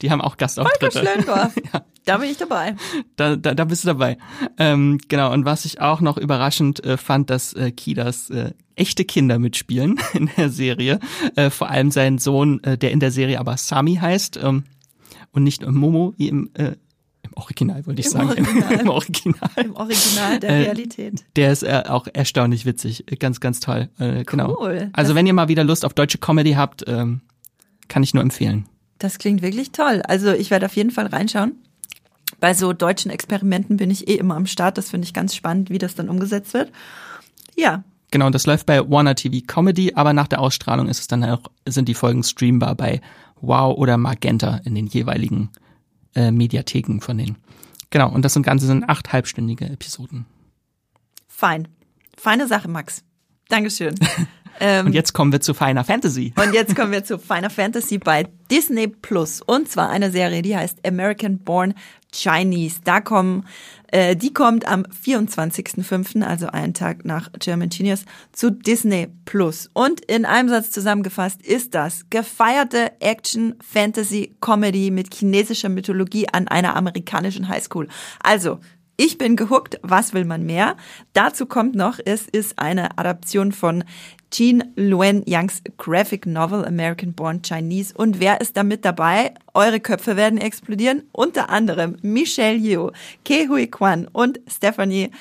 Die haben auch Volker Gastauftritte. Schlöndorff. Da bin ich dabei. Da, da, da bist du dabei. Ähm, genau, und was ich auch noch überraschend äh, fand, dass äh, Kidas äh, echte Kinder mitspielen in der Serie. Äh, vor allem sein Sohn, äh, der in der Serie aber Sami heißt ähm, und nicht Momo wie im, äh, im Original, wollte ich Im sagen. Original. Im Original. Im Original der Äh, Realität. Der ist äh, auch erstaunlich witzig. Ganz, ganz toll. Äh, genau. Cool. Also wenn ihr mal wieder Lust auf deutsche Comedy habt, ähm, kann ich nur empfehlen. Das klingt wirklich toll. Also ich werde auf jeden Fall reinschauen. Bei so deutschen Experimenten bin ich eh immer am Start. Das finde ich ganz spannend, wie das dann umgesetzt wird. Ja, Genau, und das läuft bei Warner TV Comedy, aber nach der Ausstrahlung ist es dann auch, sind die Folgen streambar bei Wow oder Magenta in den jeweiligen äh, Mediatheken von denen. Genau, und das sind Ganze sind acht halbstündige Episoden. fein. Feine Sache, Max. Dankeschön. ähm, Und jetzt kommen wir zu Final Fantasy. Und jetzt kommen wir zu Final Fantasy bei Disney Plus. Und zwar eine Serie, die heißt American Born Chinese. Da kommen, äh, die kommt am 24.05., also einen Tag nach German Genius, zu Disney Plus. Und in einem Satz zusammengefasst ist das gefeierte Action Fantasy Comedy mit chinesischer Mythologie an einer amerikanischen Highschool. Also, ich bin gehuckt, was will man mehr? Dazu kommt noch, es ist eine Adaption von Jean Luen Youngs Graphic Novel American Born Chinese. Und wer ist da mit dabei? Eure Köpfe werden explodieren. Unter anderem Michelle Yeoh, Ke Hui Kwan und Stephanie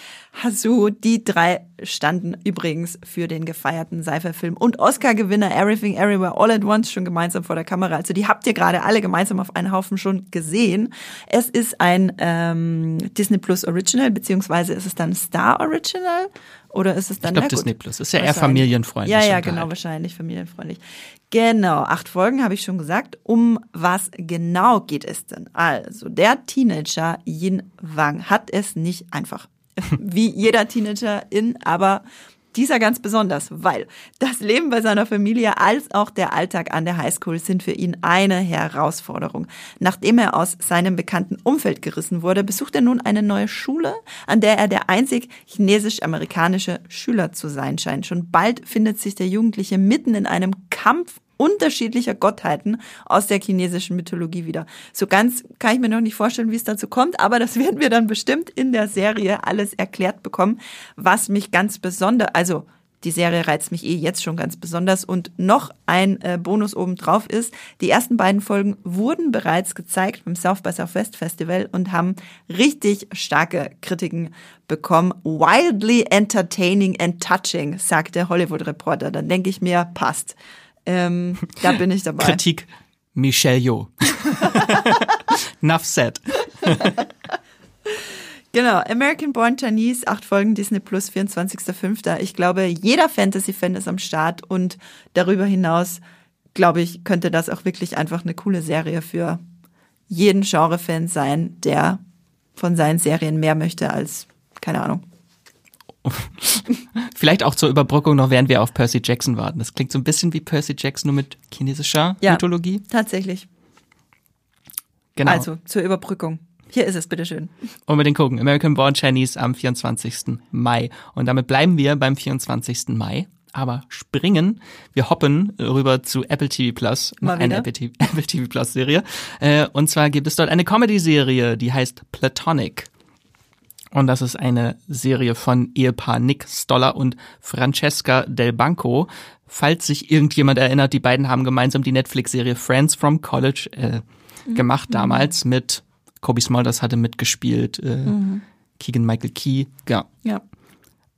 Hasu. Die drei standen übrigens für den gefeierten Sci-Fi-Film und Oscar-Gewinner Everything Everywhere All at Once schon gemeinsam vor der Kamera. Also die habt ihr gerade alle gemeinsam auf einen Haufen schon gesehen. Es ist ein ähm, Disney Plus Original, beziehungsweise ist es dann Star Original? Oder ist es dann Ich glaube Disney Plus. Ist ja eher familienfreundlich. Ja, ja, genau, wahrscheinlich familienfreundlich. Genau, acht Folgen habe ich schon gesagt. Um was genau geht es denn? Also, der Teenager Yin Wang hat es nicht einfach. Wie jeder Teenager in, aber Dieser ganz besonders, weil das Leben bei seiner Familie als auch der Alltag an der Highschool sind für ihn eine Herausforderung. Nachdem er aus seinem bekannten Umfeld gerissen wurde, besucht er nun eine neue Schule, an der er der einzig chinesisch-amerikanische Schüler zu sein scheint. Schon bald findet sich der Jugendliche mitten in einem Kampf unterschiedlicher Gottheiten aus der chinesischen Mythologie wieder. So ganz kann ich mir noch nicht vorstellen, wie es dazu kommt, aber das werden wir dann bestimmt in der Serie alles erklärt bekommen, was mich ganz besonders, also die Serie reizt mich eh jetzt schon ganz besonders. Und noch ein äh, Bonus obendrauf ist, die ersten beiden Folgen wurden bereits gezeigt beim South by Southwest Festival und haben richtig starke Kritiken bekommen. Wildly entertaining and touching, sagt der Hollywood Reporter. Dann denke ich mir, passt. Ähm, da bin ich dabei. Kritik Michelle Jo. Nuff said. Genau, American Born Chinese, acht Folgen Disney Plus, 24.05. Ich glaube, jeder Fantasy-Fan ist am Start und darüber hinaus, glaube ich, könnte das auch wirklich einfach eine coole Serie für jeden Genre-Fan sein, der von seinen Serien mehr möchte als, keine Ahnung, Vielleicht auch zur Überbrückung noch, während wir auf Percy Jackson warten. Das klingt so ein bisschen wie Percy Jackson, nur mit chinesischer ja, Mythologie. Tatsächlich. Genau. Also zur Überbrückung. Hier ist es, bitteschön. Unbedingt gucken. American Born Chinese am 24. Mai. Und damit bleiben wir beim 24. Mai. Aber springen, wir hoppen rüber zu Apple TV Plus, Mal eine Apple TV, Apple TV Plus Serie. Äh, und zwar gibt es dort eine Comedy-Serie, die heißt Platonic. Und das ist eine Serie von Ehepaar Nick Stoller und Francesca Del Banco. Falls sich irgendjemand erinnert, die beiden haben gemeinsam die Netflix-Serie Friends from College äh, gemacht mhm. damals mit Kobe Smulders hatte mitgespielt, äh, mhm. Keegan Michael Key, ja. ja.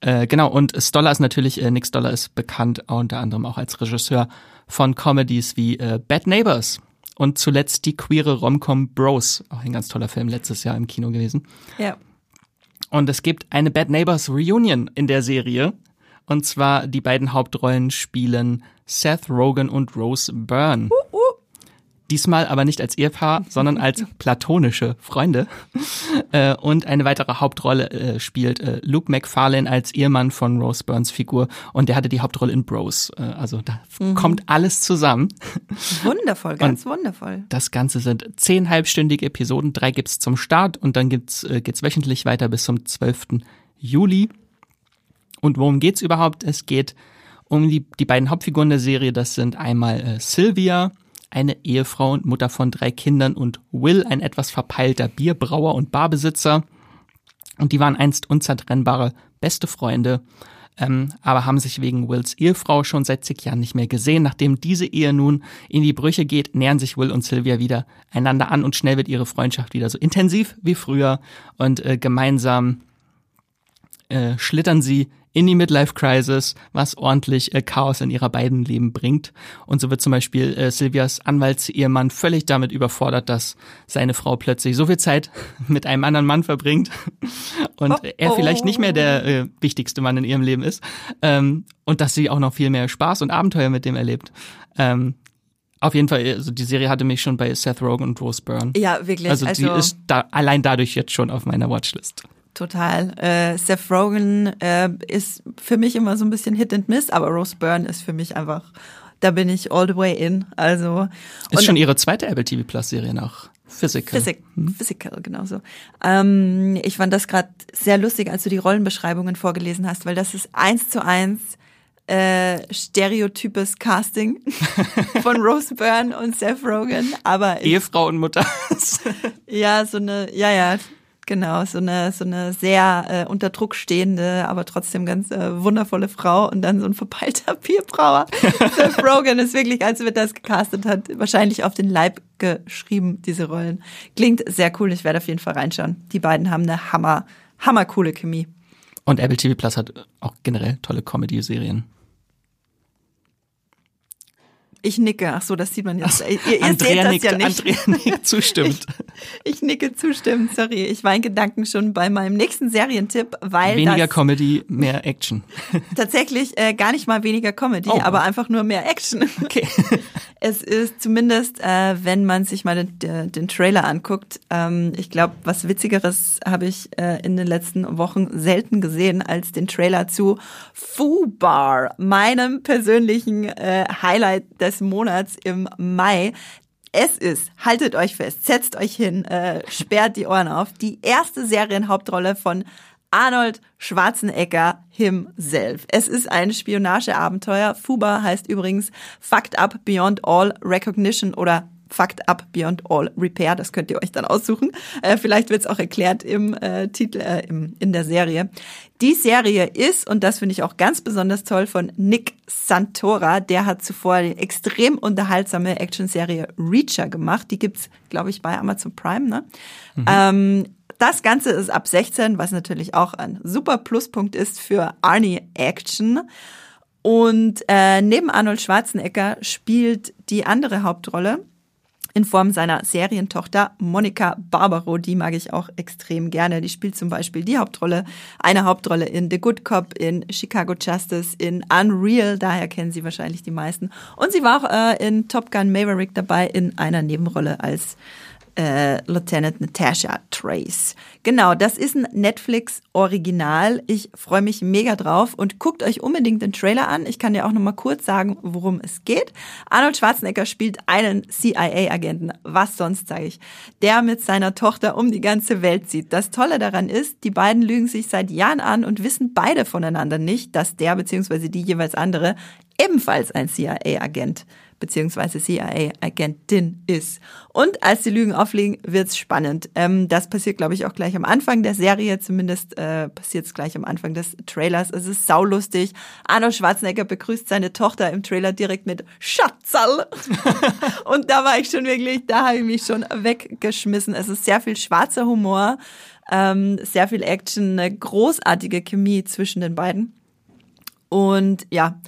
Äh, genau, und Stoller ist natürlich, äh, Nick Stoller ist bekannt unter anderem auch als Regisseur von Comedies wie äh, Bad Neighbors und zuletzt die queere Romcom Bros, auch ein ganz toller Film letztes Jahr im Kino gewesen. Ja. Und es gibt eine Bad Neighbors Reunion in der Serie. Und zwar die beiden Hauptrollen spielen Seth Rogen und Rose Byrne. Uh, uh. Diesmal aber nicht als Ehepaar, sondern als platonische Freunde. Äh, und eine weitere Hauptrolle äh, spielt äh, Luke McFarlane als Ehemann von Rose Burns Figur. Und der hatte die Hauptrolle in Bros. also da mhm. kommt alles zusammen. Wundervoll, ganz und wundervoll. Das Ganze sind zehn halbstündige Episoden. Drei gibt's zum Start und dann gibt's, geht's wöchentlich weiter bis zum 12. Juli. Und worum geht's überhaupt? Es geht um die, die beiden Hauptfiguren der Serie. Das sind einmal Sylvia, eine Ehefrau und Mutter von drei Kindern und Will, ein etwas verpeilter Bierbrauer und Barbesitzer. Und die waren einst unzertrennbare beste Freunde, ähm, aber haben sich wegen Wills Ehefrau schon seit zig Jahren nicht mehr gesehen. Nachdem diese Ehe nun in die Brüche geht, nähern sich Will und Sylvia wieder einander an und schnell wird ihre Freundschaft wieder so intensiv wie früher und äh, gemeinsam äh, schlittern sie in die Midlife Crisis, was ordentlich äh, Chaos in ihrer beiden Leben bringt. Und so wird zum Beispiel äh, Silvias Anwaltsehemann völlig damit überfordert, dass seine Frau plötzlich so viel Zeit mit einem anderen Mann verbringt und oh, er vielleicht nicht mehr der äh, wichtigste Mann in ihrem Leben ist ähm, und dass sie auch noch viel mehr Spaß und Abenteuer mit dem erlebt. Ähm, auf jeden Fall, also die Serie hatte mich schon bei Seth Rogen und Rose Byrne. Ja, wirklich. Also, also die ist da allein dadurch jetzt schon auf meiner Watchlist. Total. Äh, Seth Rogen äh, ist für mich immer so ein bisschen Hit and Miss, aber Rose Byrne ist für mich einfach, da bin ich all the way in. Also ist schon ihre zweite Apple TV Plus Serie nach Physical. Physik, hm? Physical, genau so. Ähm, ich fand das gerade sehr lustig, als du die Rollenbeschreibungen vorgelesen hast, weil das ist eins zu eins äh, stereotypes Casting von Rose Byrne und Seth Rogen, aber Ehefrau und Mutter. ja, so eine, ja, ja, Genau, so eine, so eine sehr äh, unter Druck stehende, aber trotzdem ganz äh, wundervolle Frau und dann so ein verpeilter Bierbrauer. Seth Rogen ist wirklich, als wir das gecastet hat, wahrscheinlich auf den Leib geschrieben, diese Rollen. Klingt sehr cool, ich werde auf jeden Fall reinschauen. Die beiden haben eine hammer, hammer coole Chemie. Und Apple TV Plus hat auch generell tolle Comedy-Serien. Ich nicke. Ach so, das sieht man jetzt. Ihr, ihr Andrea, seht nickt, das ja nicht. Andrea nickt zustimmt. Ich, ich, nicke zustimmend, sorry. Ich war in Gedanken schon bei meinem nächsten Serientipp, weil Weniger Comedy, mehr Action. Tatsächlich äh, gar nicht mal weniger Comedy, oh. aber einfach nur mehr Action. Okay. Es ist zumindest, äh, wenn man sich mal den, den Trailer anguckt, ähm, ich glaube, was Witzigeres habe ich äh, in den letzten Wochen selten gesehen als den Trailer zu Fubar, meinem persönlichen äh, Highlight des Monats im Mai. Es ist, haltet euch fest, setzt euch hin, äh, sperrt die Ohren auf, die erste Serienhauptrolle von Arnold Schwarzenegger himself. Es ist ein Spionageabenteuer. Fuba heißt übrigens Fucked Up Beyond All Recognition oder Fucked Up Beyond All Repair. Das könnt ihr euch dann aussuchen. Äh, vielleicht wird es auch erklärt im äh, Titel, äh, im, in der Serie. Die Serie ist, und das finde ich auch ganz besonders toll, von Nick Santora. Der hat zuvor die extrem unterhaltsame Actionserie Reacher gemacht. Die gibt's, glaube ich, bei Amazon Prime. Ne? Mhm. Ähm, das Ganze ist ab 16, was natürlich auch ein super Pluspunkt ist für Arnie Action. Und äh, neben Arnold Schwarzenegger spielt die andere Hauptrolle in Form seiner Serientochter Monica Barbaro. Die mag ich auch extrem gerne. Die spielt zum Beispiel die Hauptrolle, eine Hauptrolle in The Good Cop, in Chicago Justice, in Unreal. Daher kennen sie wahrscheinlich die meisten. Und sie war auch äh, in Top Gun Maverick dabei in einer Nebenrolle als äh, Lieutenant Natasha Trace. Genau, das ist ein Netflix-Original. Ich freue mich mega drauf und guckt euch unbedingt den Trailer an. Ich kann dir auch noch mal kurz sagen, worum es geht. Arnold Schwarzenegger spielt einen CIA-Agenten. Was sonst, sage ich. Der mit seiner Tochter um die ganze Welt zieht. Das Tolle daran ist, die beiden lügen sich seit Jahren an und wissen beide voneinander nicht, dass der bzw. die jeweils andere ebenfalls ein CIA-Agent beziehungsweise CIA-Agentin ist. Und als die Lügen aufliegen, wird's spannend. Ähm, das passiert, glaube ich, auch gleich am Anfang der Serie, zumindest äh, passiert es gleich am Anfang des Trailers. Es ist saulustig. Arnold Schwarzenegger begrüßt seine Tochter im Trailer direkt mit Schatzal. Und da war ich schon wirklich, da habe ich mich schon weggeschmissen. Es ist sehr viel schwarzer Humor, ähm, sehr viel Action, eine großartige Chemie zwischen den beiden. Und ja,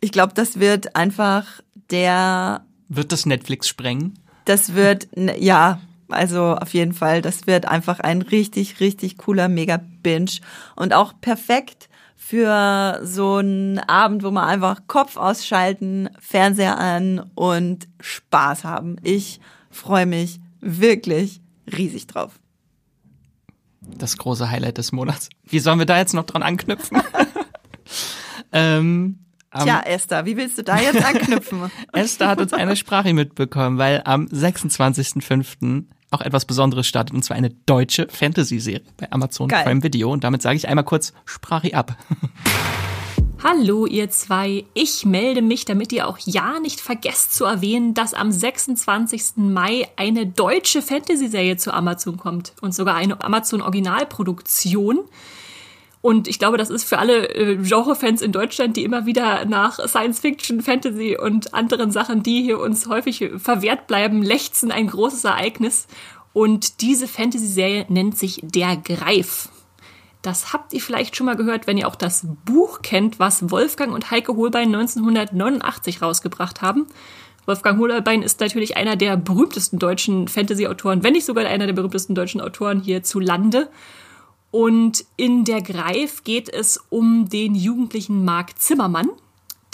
ich glaube, das wird einfach der. Wird das Netflix sprengen? Das wird, ja, also auf jeden Fall, das wird einfach ein richtig, richtig cooler Mega-Binge und auch perfekt für so einen Abend, wo man einfach Kopf ausschalten, Fernseher an und Spaß haben. Ich freue mich wirklich riesig drauf. Das große Highlight des Monats. Wie sollen wir da jetzt noch dran anknüpfen? ähm, Tja, Esther, wie willst du da jetzt anknüpfen? Esther hat uns eine Sprache mitbekommen, weil am 26.05. auch etwas Besonderes startet, und zwar eine deutsche Fantasy-Serie bei Amazon Geil. Prime Video. Und damit sage ich einmal kurz Sprache ab. Hallo ihr zwei, ich melde mich, damit ihr auch ja nicht vergesst zu erwähnen, dass am 26. Mai eine deutsche Fantasy-Serie zu Amazon kommt und sogar eine Amazon-Originalproduktion. Und ich glaube, das ist für alle äh, Genre-Fans in Deutschland, die immer wieder nach Science Fiction, Fantasy und anderen Sachen, die hier uns häufig verwehrt bleiben, lechzen ein großes Ereignis. Und diese Fantasy-Serie nennt sich Der Greif. Das habt ihr vielleicht schon mal gehört, wenn ihr auch das Buch kennt, was Wolfgang und Heike Holbein 1989 rausgebracht haben. Wolfgang Holbein ist natürlich einer der berühmtesten deutschen Fantasy-Autoren, wenn nicht sogar einer der berühmtesten deutschen Autoren hierzulande. Und in der Greif geht es um den jugendlichen Marc Zimmermann.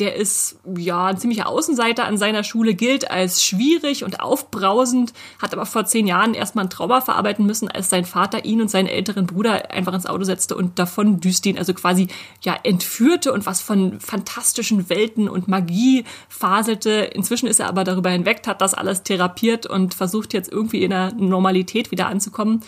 Der ist ja ein ziemlicher Außenseiter an seiner Schule, gilt als schwierig und aufbrausend, hat aber vor zehn Jahren erstmal ein Trauma verarbeiten müssen, als sein Vater ihn und seinen älteren Bruder einfach ins Auto setzte und davon düst ihn, also quasi ja entführte und was von fantastischen Welten und Magie faselte. Inzwischen ist er aber darüber hinweg, hat das alles therapiert und versucht jetzt irgendwie in der Normalität wieder anzukommen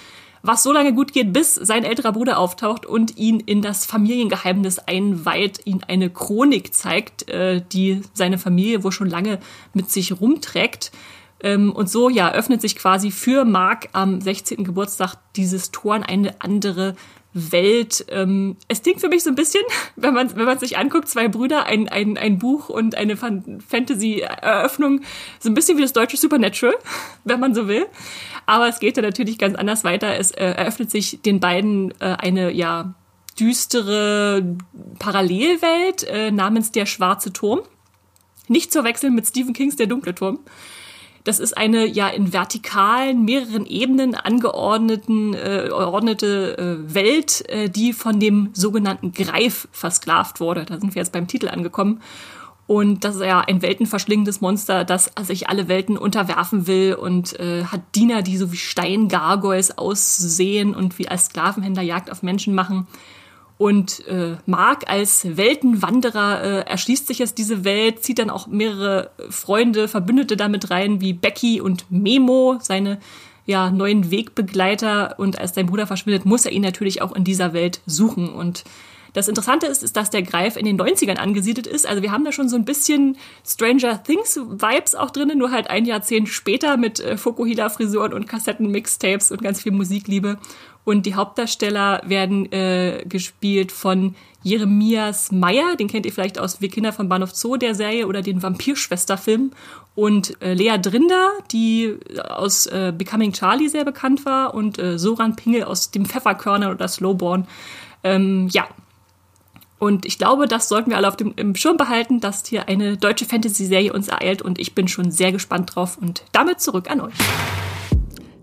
was so lange gut geht, bis sein älterer Bruder auftaucht und ihn in das Familiengeheimnis einweiht, ihn eine Chronik zeigt, äh, die seine Familie wohl schon lange mit sich rumträgt. Ähm, und so ja öffnet sich quasi für Mark am 16. Geburtstag dieses Tor in eine andere Welt. Ähm, es klingt für mich so ein bisschen, wenn man wenn man sich anguckt, zwei Brüder, ein, ein, ein Buch und eine Fantasy-Eröffnung, so ein bisschen wie das deutsche Supernatural, wenn man so will. Aber es geht ja natürlich ganz anders weiter. Es äh, eröffnet sich den beiden äh, eine ja düstere Parallelwelt äh, namens der Schwarze Turm Nicht zu wechseln mit Stephen Kings Der dunkle Turm. Das ist eine ja in vertikalen, mehreren Ebenen angeordneten äh, ordnete äh, Welt, äh, die von dem sogenannten Greif versklavt wurde. Da sind wir jetzt beim Titel angekommen. Und das ist ja ein weltenverschlingendes Monster, das sich alle Welten unterwerfen will und äh, hat Diener, die so wie Steingargoyles aussehen und wie als Sklavenhändler Jagd auf Menschen machen. Und äh, Mark als Weltenwanderer äh, erschließt sich jetzt diese Welt, zieht dann auch mehrere Freunde, Verbündete damit rein, wie Becky und Memo, seine ja, neuen Wegbegleiter. Und als sein Bruder verschwindet, muss er ihn natürlich auch in dieser Welt suchen. Und das Interessante ist, ist, dass der Greif in den 90ern angesiedelt ist. Also wir haben da schon so ein bisschen Stranger Things Vibes auch drinnen, nur halt ein Jahrzehnt später mit äh, Fokuhila-Frisuren und Kassetten-Mixtapes und ganz viel Musikliebe. Und die Hauptdarsteller werden äh, gespielt von Jeremias Meyer, den kennt ihr vielleicht aus Wir Kinder von Bahnhof Zoo, der Serie, oder den Vampirschwester-Film. Und äh, Lea Drinder, die aus äh, Becoming Charlie sehr bekannt war. Und äh, Soran Pingel aus dem Pfefferkörner oder Slowborn. Ähm, ja, und ich glaube, das sollten wir alle auf dem im Schirm behalten, dass hier eine deutsche Fantasy-Serie uns ereilt und ich bin schon sehr gespannt drauf und damit zurück an euch.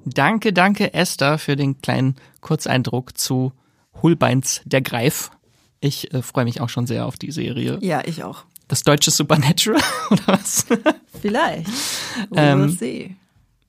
Danke, danke Esther für den kleinen Kurzeindruck zu Hulbeins Der Greif. Ich äh, freue mich auch schon sehr auf die Serie. Ja, ich auch. Das deutsche Supernatural oder was? Vielleicht. We'll ähm, see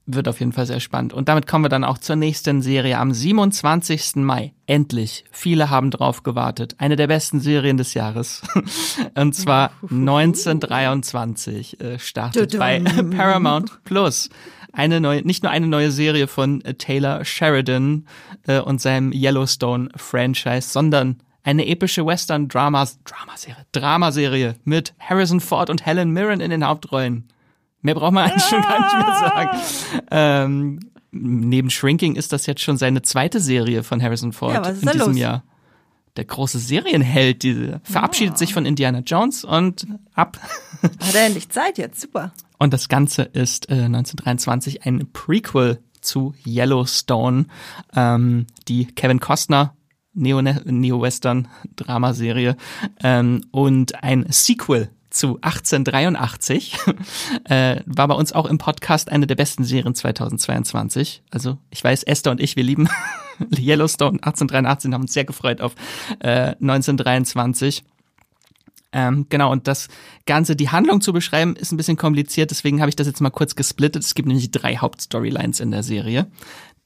wird auf jeden Fall sehr spannend. Und damit kommen wir dann auch zur nächsten Serie am 27. Mai. Endlich. Viele haben drauf gewartet. Eine der besten Serien des Jahres. Und zwar 1923 äh, startet bei Paramount Plus. Eine neue, nicht nur eine neue Serie von äh, Taylor Sheridan äh, und seinem Yellowstone Franchise, sondern eine epische Western-Dramas, Dramaserie, Dramaserie mit Harrison Ford und Helen Mirren in den Hauptrollen. Mehr braucht man eigentlich schon gar nicht mehr sagen. Ähm, neben Shrinking ist das jetzt schon seine zweite Serie von Harrison Ford ja, in diesem los? Jahr. Der große Serienheld, diese verabschiedet oh. sich von Indiana Jones und ab. Hat er endlich Zeit jetzt, super. Und das Ganze ist äh, 1923 ein Prequel zu Yellowstone, ähm, die Kevin Costner Neo-Western-Dramaserie ähm, und ein Sequel zu 1883. äh, war bei uns auch im Podcast eine der besten Serien 2022. Also ich weiß, Esther und ich, wir lieben Yellowstone 1883 haben uns sehr gefreut auf äh, 1923. Ähm, genau, und das Ganze, die Handlung zu beschreiben, ist ein bisschen kompliziert, deswegen habe ich das jetzt mal kurz gesplittet. Es gibt nämlich drei Hauptstorylines in der Serie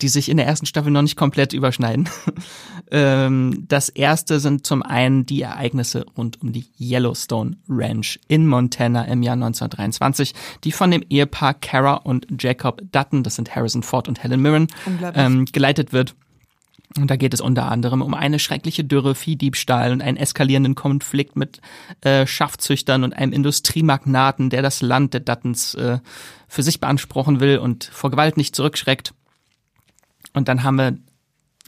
die sich in der ersten Staffel noch nicht komplett überschneiden. ähm, das erste sind zum einen die Ereignisse rund um die Yellowstone Ranch in Montana im Jahr 1923, die von dem Ehepaar Kara und Jacob Dutton, das sind Harrison Ford und Helen Mirren, ähm, geleitet wird. Und da geht es unter anderem um eine schreckliche Dürre, Viehdiebstahl und einen eskalierenden Konflikt mit äh, Schafzüchtern und einem Industriemagnaten, der das Land der Duttons äh, für sich beanspruchen will und vor Gewalt nicht zurückschreckt. Und dann haben wir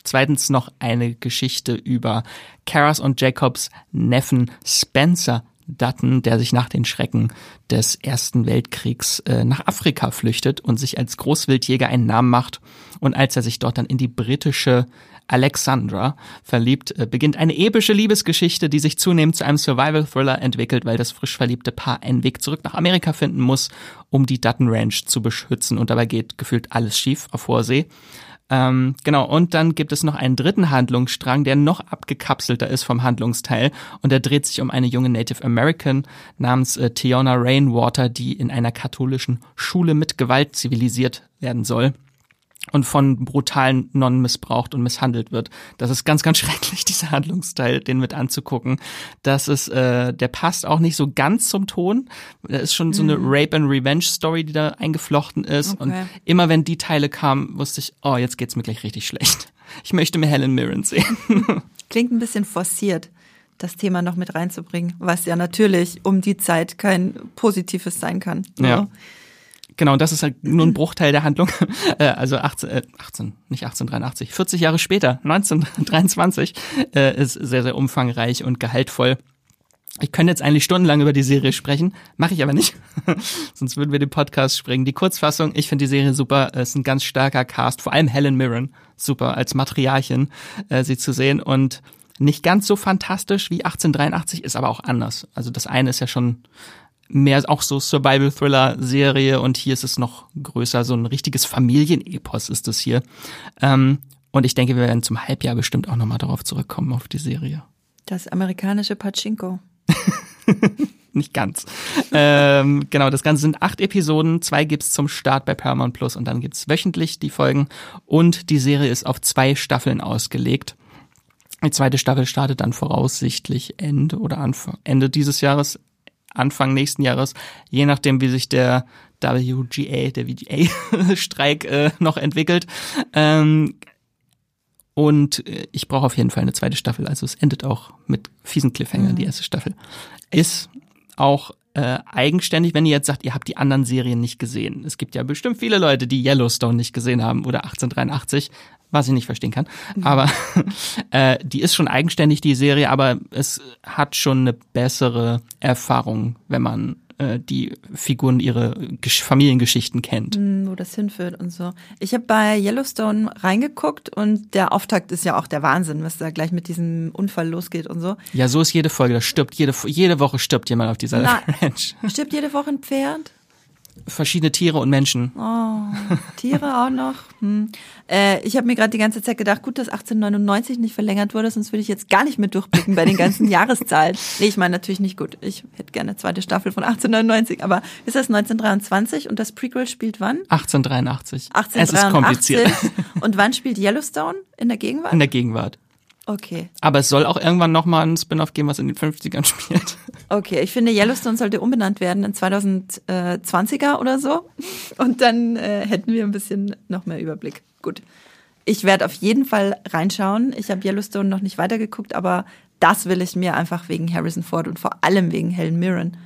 zweitens noch eine Geschichte über Karas und Jacobs Neffen Spencer Dutton, der sich nach den Schrecken des Ersten Weltkriegs äh, nach Afrika flüchtet und sich als Großwildjäger einen Namen macht. Und als er sich dort dann in die britische Alexandra verliebt, äh, beginnt eine epische Liebesgeschichte, die sich zunehmend zu einem Survival-Thriller entwickelt, weil das frisch verliebte Paar einen Weg zurück nach Amerika finden muss, um die Dutton Ranch zu beschützen. Und dabei geht gefühlt alles schief auf hoher See. Ähm, genau, und dann gibt es noch einen dritten Handlungsstrang, der noch abgekapselter ist vom Handlungsteil. Und der dreht sich um eine junge Native American namens äh, Tiona Rainwater, die in einer katholischen Schule mit Gewalt zivilisiert werden soll und von brutalen Nonnen missbraucht und misshandelt wird. Das ist ganz, ganz schrecklich, dieser Handlungsteil, den mit anzugucken. Das ist, äh, der passt auch nicht so ganz zum Ton. Da ist schon so eine mhm. Rape and Revenge Story, die da eingeflochten ist. Okay. Und immer wenn die Teile kamen, wusste ich, oh, jetzt geht's mir gleich richtig schlecht. Ich möchte mir Helen Mirren sehen. Klingt ein bisschen forciert das Thema noch mit reinzubringen, was ja natürlich um die Zeit kein positives sein kann. Ja. Genau, das ist halt nur ein Bruchteil der Handlung. Äh, also 18, äh, 18, nicht 1883, 40 Jahre später, 1923, äh, ist sehr, sehr umfangreich und gehaltvoll. Ich könnte jetzt eigentlich stundenlang über die Serie sprechen, mache ich aber nicht. Sonst würden wir den Podcast springen. Die Kurzfassung, ich finde die Serie super, es ist ein ganz starker Cast, vor allem Helen Mirren, super als Matriarchin, äh, sie zu sehen und nicht ganz so fantastisch wie 1883, ist aber auch anders. Also das eine ist ja schon mehr auch so Survival-Thriller-Serie und hier ist es noch größer, so ein richtiges Familienepos ist es hier. Ähm, und ich denke, wir werden zum Halbjahr bestimmt auch nochmal darauf zurückkommen, auf die Serie. Das amerikanische Pachinko. Nicht ganz. ähm, genau, das Ganze sind acht Episoden. Zwei gibt's zum Start bei Paramount Plus und dann gibt's wöchentlich die Folgen. Und die Serie ist auf zwei Staffeln ausgelegt. Die zweite Staffel startet dann voraussichtlich Ende oder Anfang, Ende dieses Jahres, Anfang nächsten Jahres, je nachdem, wie sich der WGA, der VGA-Streik äh, noch entwickelt. Ähm, und äh, ich brauche auf jeden Fall eine zweite Staffel. Also es endet auch mit fiesen Cliffhanger, mhm. die erste Staffel. Ist auch äh, eigenständig, wenn ihr jetzt sagt, ihr habt die anderen Serien nicht gesehen. Es gibt ja bestimmt viele Leute, die Yellowstone nicht gesehen haben oder 1883, was ich nicht verstehen kann. Mhm. Aber äh, die ist schon eigenständig, die Serie, aber es hat schon eine bessere Erfahrung, wenn man äh, die Figuren ihre Gesch Familiengeschichten kennt. Mm, wo das hinführt und so. Ich habe bei Yellowstone reingeguckt und der Auftakt ist ja auch der Wahnsinn, was da gleich mit diesem Unfall losgeht und so. Ja, so ist jede Folge. Da stirbt jede, jede Woche stirbt jemand auf dieser Na, Ranch. Stirbt jede Woche ein Pferd? Verschiedene Tiere und Menschen. Oh, Tiere auch noch. Hm. Äh, ich habe mir gerade die ganze Zeit gedacht, gut, dass 1899 nicht verlängert wurde, sonst würde ich jetzt gar nicht mehr durchblicken bei den ganzen Jahreszahlen. Nee, ich meine natürlich nicht gut. Ich hätte gerne eine zweite Staffel von 1899, aber ist das 1923 und das Prequel spielt wann? 1883. 1883. Es ist kompliziert. Und wann spielt Yellowstone? In der Gegenwart? In der Gegenwart. Okay. Aber es soll auch irgendwann nochmal ein Spin-off geben, was in den 50ern spielt. Okay, ich finde, Yellowstone sollte umbenannt werden in 2020er oder so. Und dann äh, hätten wir ein bisschen noch mehr Überblick. Gut. Ich werde auf jeden Fall reinschauen. Ich habe Yellowstone noch nicht weitergeguckt, aber das will ich mir einfach wegen Harrison Ford und vor allem wegen Helen Mirren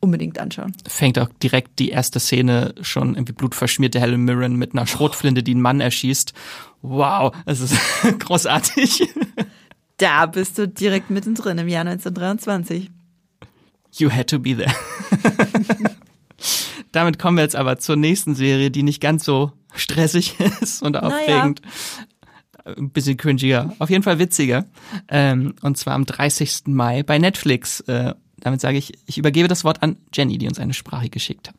unbedingt anschauen. Fängt auch direkt die erste Szene schon irgendwie blutverschmierte Helen Mirren mit einer Schrotflinte, die einen Mann erschießt. Wow, es ist großartig. Da bist du direkt mittendrin im Jahr 1923. You had to be there. Damit kommen wir jetzt aber zur nächsten Serie, die nicht ganz so stressig ist und aufregend. Naja. Ein bisschen cringiger, auf jeden Fall witziger. Ähm, und zwar am 30. Mai bei Netflix. Äh, damit sage ich, ich übergebe das Wort an Jenny, die uns eine Sprache geschickt hat.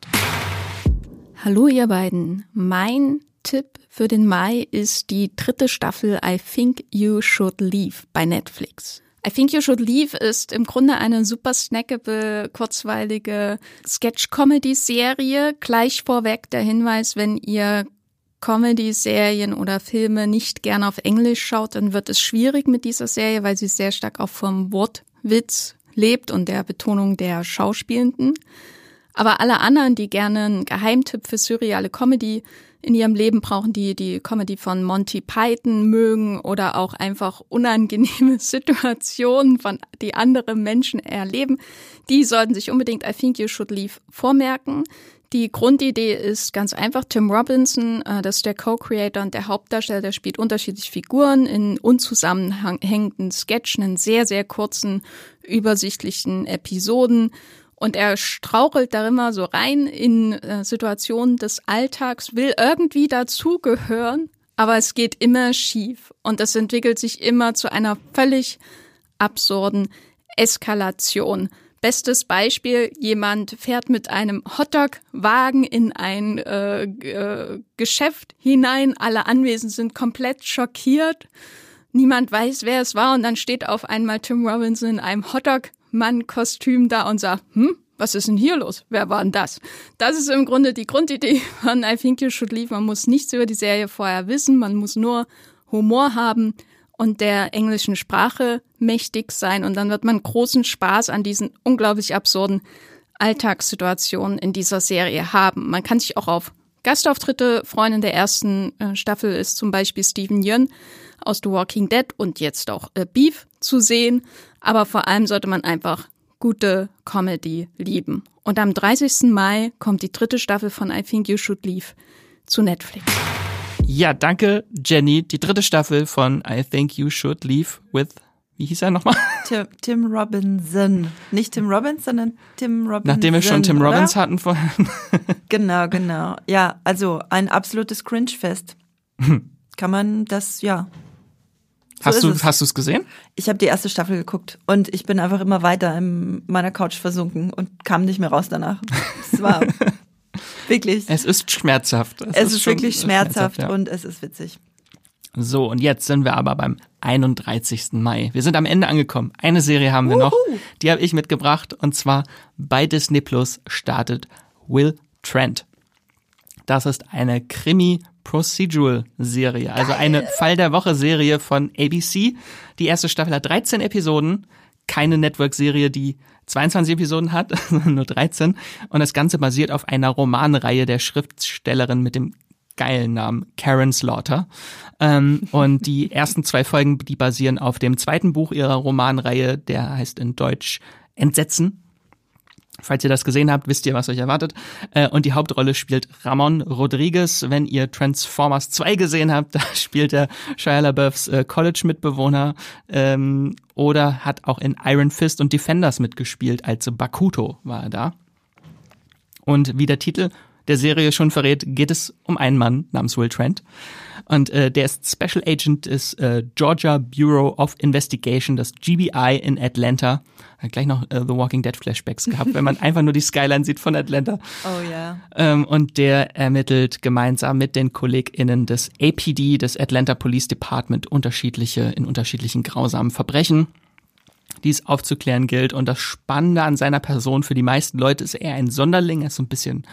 Hallo ihr beiden. Mein Tipp für den Mai ist die dritte Staffel I Think You Should Leave bei Netflix. I Think You Should Leave ist im Grunde eine super snackable, kurzweilige Sketch-Comedy-Serie. Gleich vorweg der Hinweis, wenn ihr Comedy-Serien oder Filme nicht gerne auf Englisch schaut, dann wird es schwierig mit dieser Serie, weil sie sehr stark auch vom Wortwitz lebt und der Betonung der Schauspielenden. Aber alle anderen, die gerne einen Geheimtipp für surreale Comedy in ihrem Leben brauchen, die die Comedy von Monty Python mögen oder auch einfach unangenehme Situationen, von die andere Menschen erleben, die sollten sich unbedingt I Think You Should Leave vormerken. Die Grundidee ist ganz einfach. Tim Robinson, äh, das ist der Co-Creator und der Hauptdarsteller, der spielt unterschiedliche Figuren in unzusammenhängenden Sketchen, in sehr, sehr kurzen, übersichtlichen Episoden. Und er strauchelt da immer so rein in äh, Situationen des Alltags, will irgendwie dazugehören, aber es geht immer schief. Und das entwickelt sich immer zu einer völlig absurden Eskalation. Bestes Beispiel, jemand fährt mit einem Hotdog-Wagen in ein äh, äh, Geschäft hinein, alle Anwesend sind komplett schockiert, niemand weiß, wer es war und dann steht auf einmal Tim Robinson in einem Hotdog-Mann-Kostüm da und sagt, hm, was ist denn hier los? Wer war denn das? Das ist im Grunde die Grundidee von I Think You Should Leave. Man muss nichts über die Serie vorher wissen, man muss nur Humor haben und der englischen Sprache mächtig sein und dann wird man großen Spaß an diesen unglaublich absurden Alltagssituationen in dieser Serie haben. Man kann sich auch auf Gastauftritte freuen. In der ersten äh, Staffel ist zum Beispiel Stephen Yeun aus The Walking Dead und jetzt auch äh, Beef zu sehen. Aber vor allem sollte man einfach gute Comedy lieben. Und am 30. Mai kommt die dritte Staffel von I Think You Should Leave zu Netflix. Ja, danke, Jenny. Die dritte Staffel von I Think You Should Leave with, wie hieß er nochmal? Tim, Tim Robinson. Nicht Tim Robbins, sondern Tim Robinson. Nachdem wir schon Tim Robbins oder? hatten vorhin. genau, genau. Ja, also ein absolutes Cringe-Fest. Kann man das, ja, Hast ist du es. hast du es gesehen? Ich habe die erste Staffel geguckt und ich bin einfach immer weiter in meiner Couch versunken und kam nicht mehr raus danach. Es war wirklich, Es ist schmerzhaft. es ist, schon wirklich schmerzhaft ja. und es ist witzig. So, und jetzt sind wir aber beim 31. Mai. Wir sind am Ende angekommen. Eine Serie haben wir noch. Die habe ich mitgebracht. Und zwar bei Disney Plus startet Will Trent. Das ist eine Krimi-Procedural-Serie. Also eine Fall der Woche-Serie von ABC. Die erste Staffel hat 13 Episoden. Keine Network-Serie, die 22 Episoden hat, nur 13. Und das Ganze basiert auf einer Romanreihe der Schriftstellerin mit dem geilen Namen Karen Slaughter. Ähm, und die ersten zwei Folgen, die basieren auf dem zweiten Buch ihrer Romanreihe, der heißt in Deutsch Entsetzen. Falls ihr das gesehen habt, wisst ihr, was euch erwartet. Äh, und die Hauptrolle spielt Ramon Rodriguez. Wenn ihr Transformers 2 gesehen habt, da spielt er Shia LaBeoufs äh, College-Mitbewohner ähm, oder hat auch in Iron Fist und Defenders mitgespielt. Als Bakuto war er da. Und wie der Titel der Serie schon verrät, geht es um einen Mann namens Will Trent. Und äh, der ist Special Agent des äh, Georgia Bureau of Investigation, das GBI in Atlanta. Hat gleich noch äh, The Walking Dead Flashbacks gehabt, wenn man einfach nur die Skyline sieht von Atlanta. Oh ja. Ähm, und der ermittelt gemeinsam mit den KollegInnen des APD, des Atlanta Police Department, unterschiedliche, in unterschiedlichen grausamen Verbrechen die es aufzuklären gilt. Und das Spannende an seiner Person für die meisten Leute ist er ein Sonderling, er ist so ein bisschen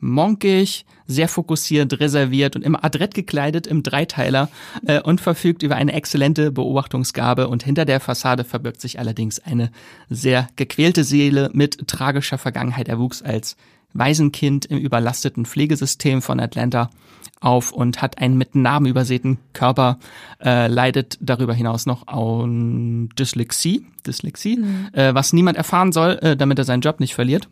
monkig, sehr fokussiert, reserviert und immer adrett gekleidet im Dreiteiler äh, und verfügt über eine exzellente Beobachtungsgabe und hinter der Fassade verbirgt sich allerdings eine sehr gequälte Seele mit tragischer Vergangenheit. Er wuchs als Waisenkind im überlasteten Pflegesystem von Atlanta auf und hat einen mit Narben übersäten Körper, äh, leidet darüber hinaus noch an Dyslexie, Dyslexie, äh, was niemand erfahren soll, äh, damit er seinen Job nicht verliert.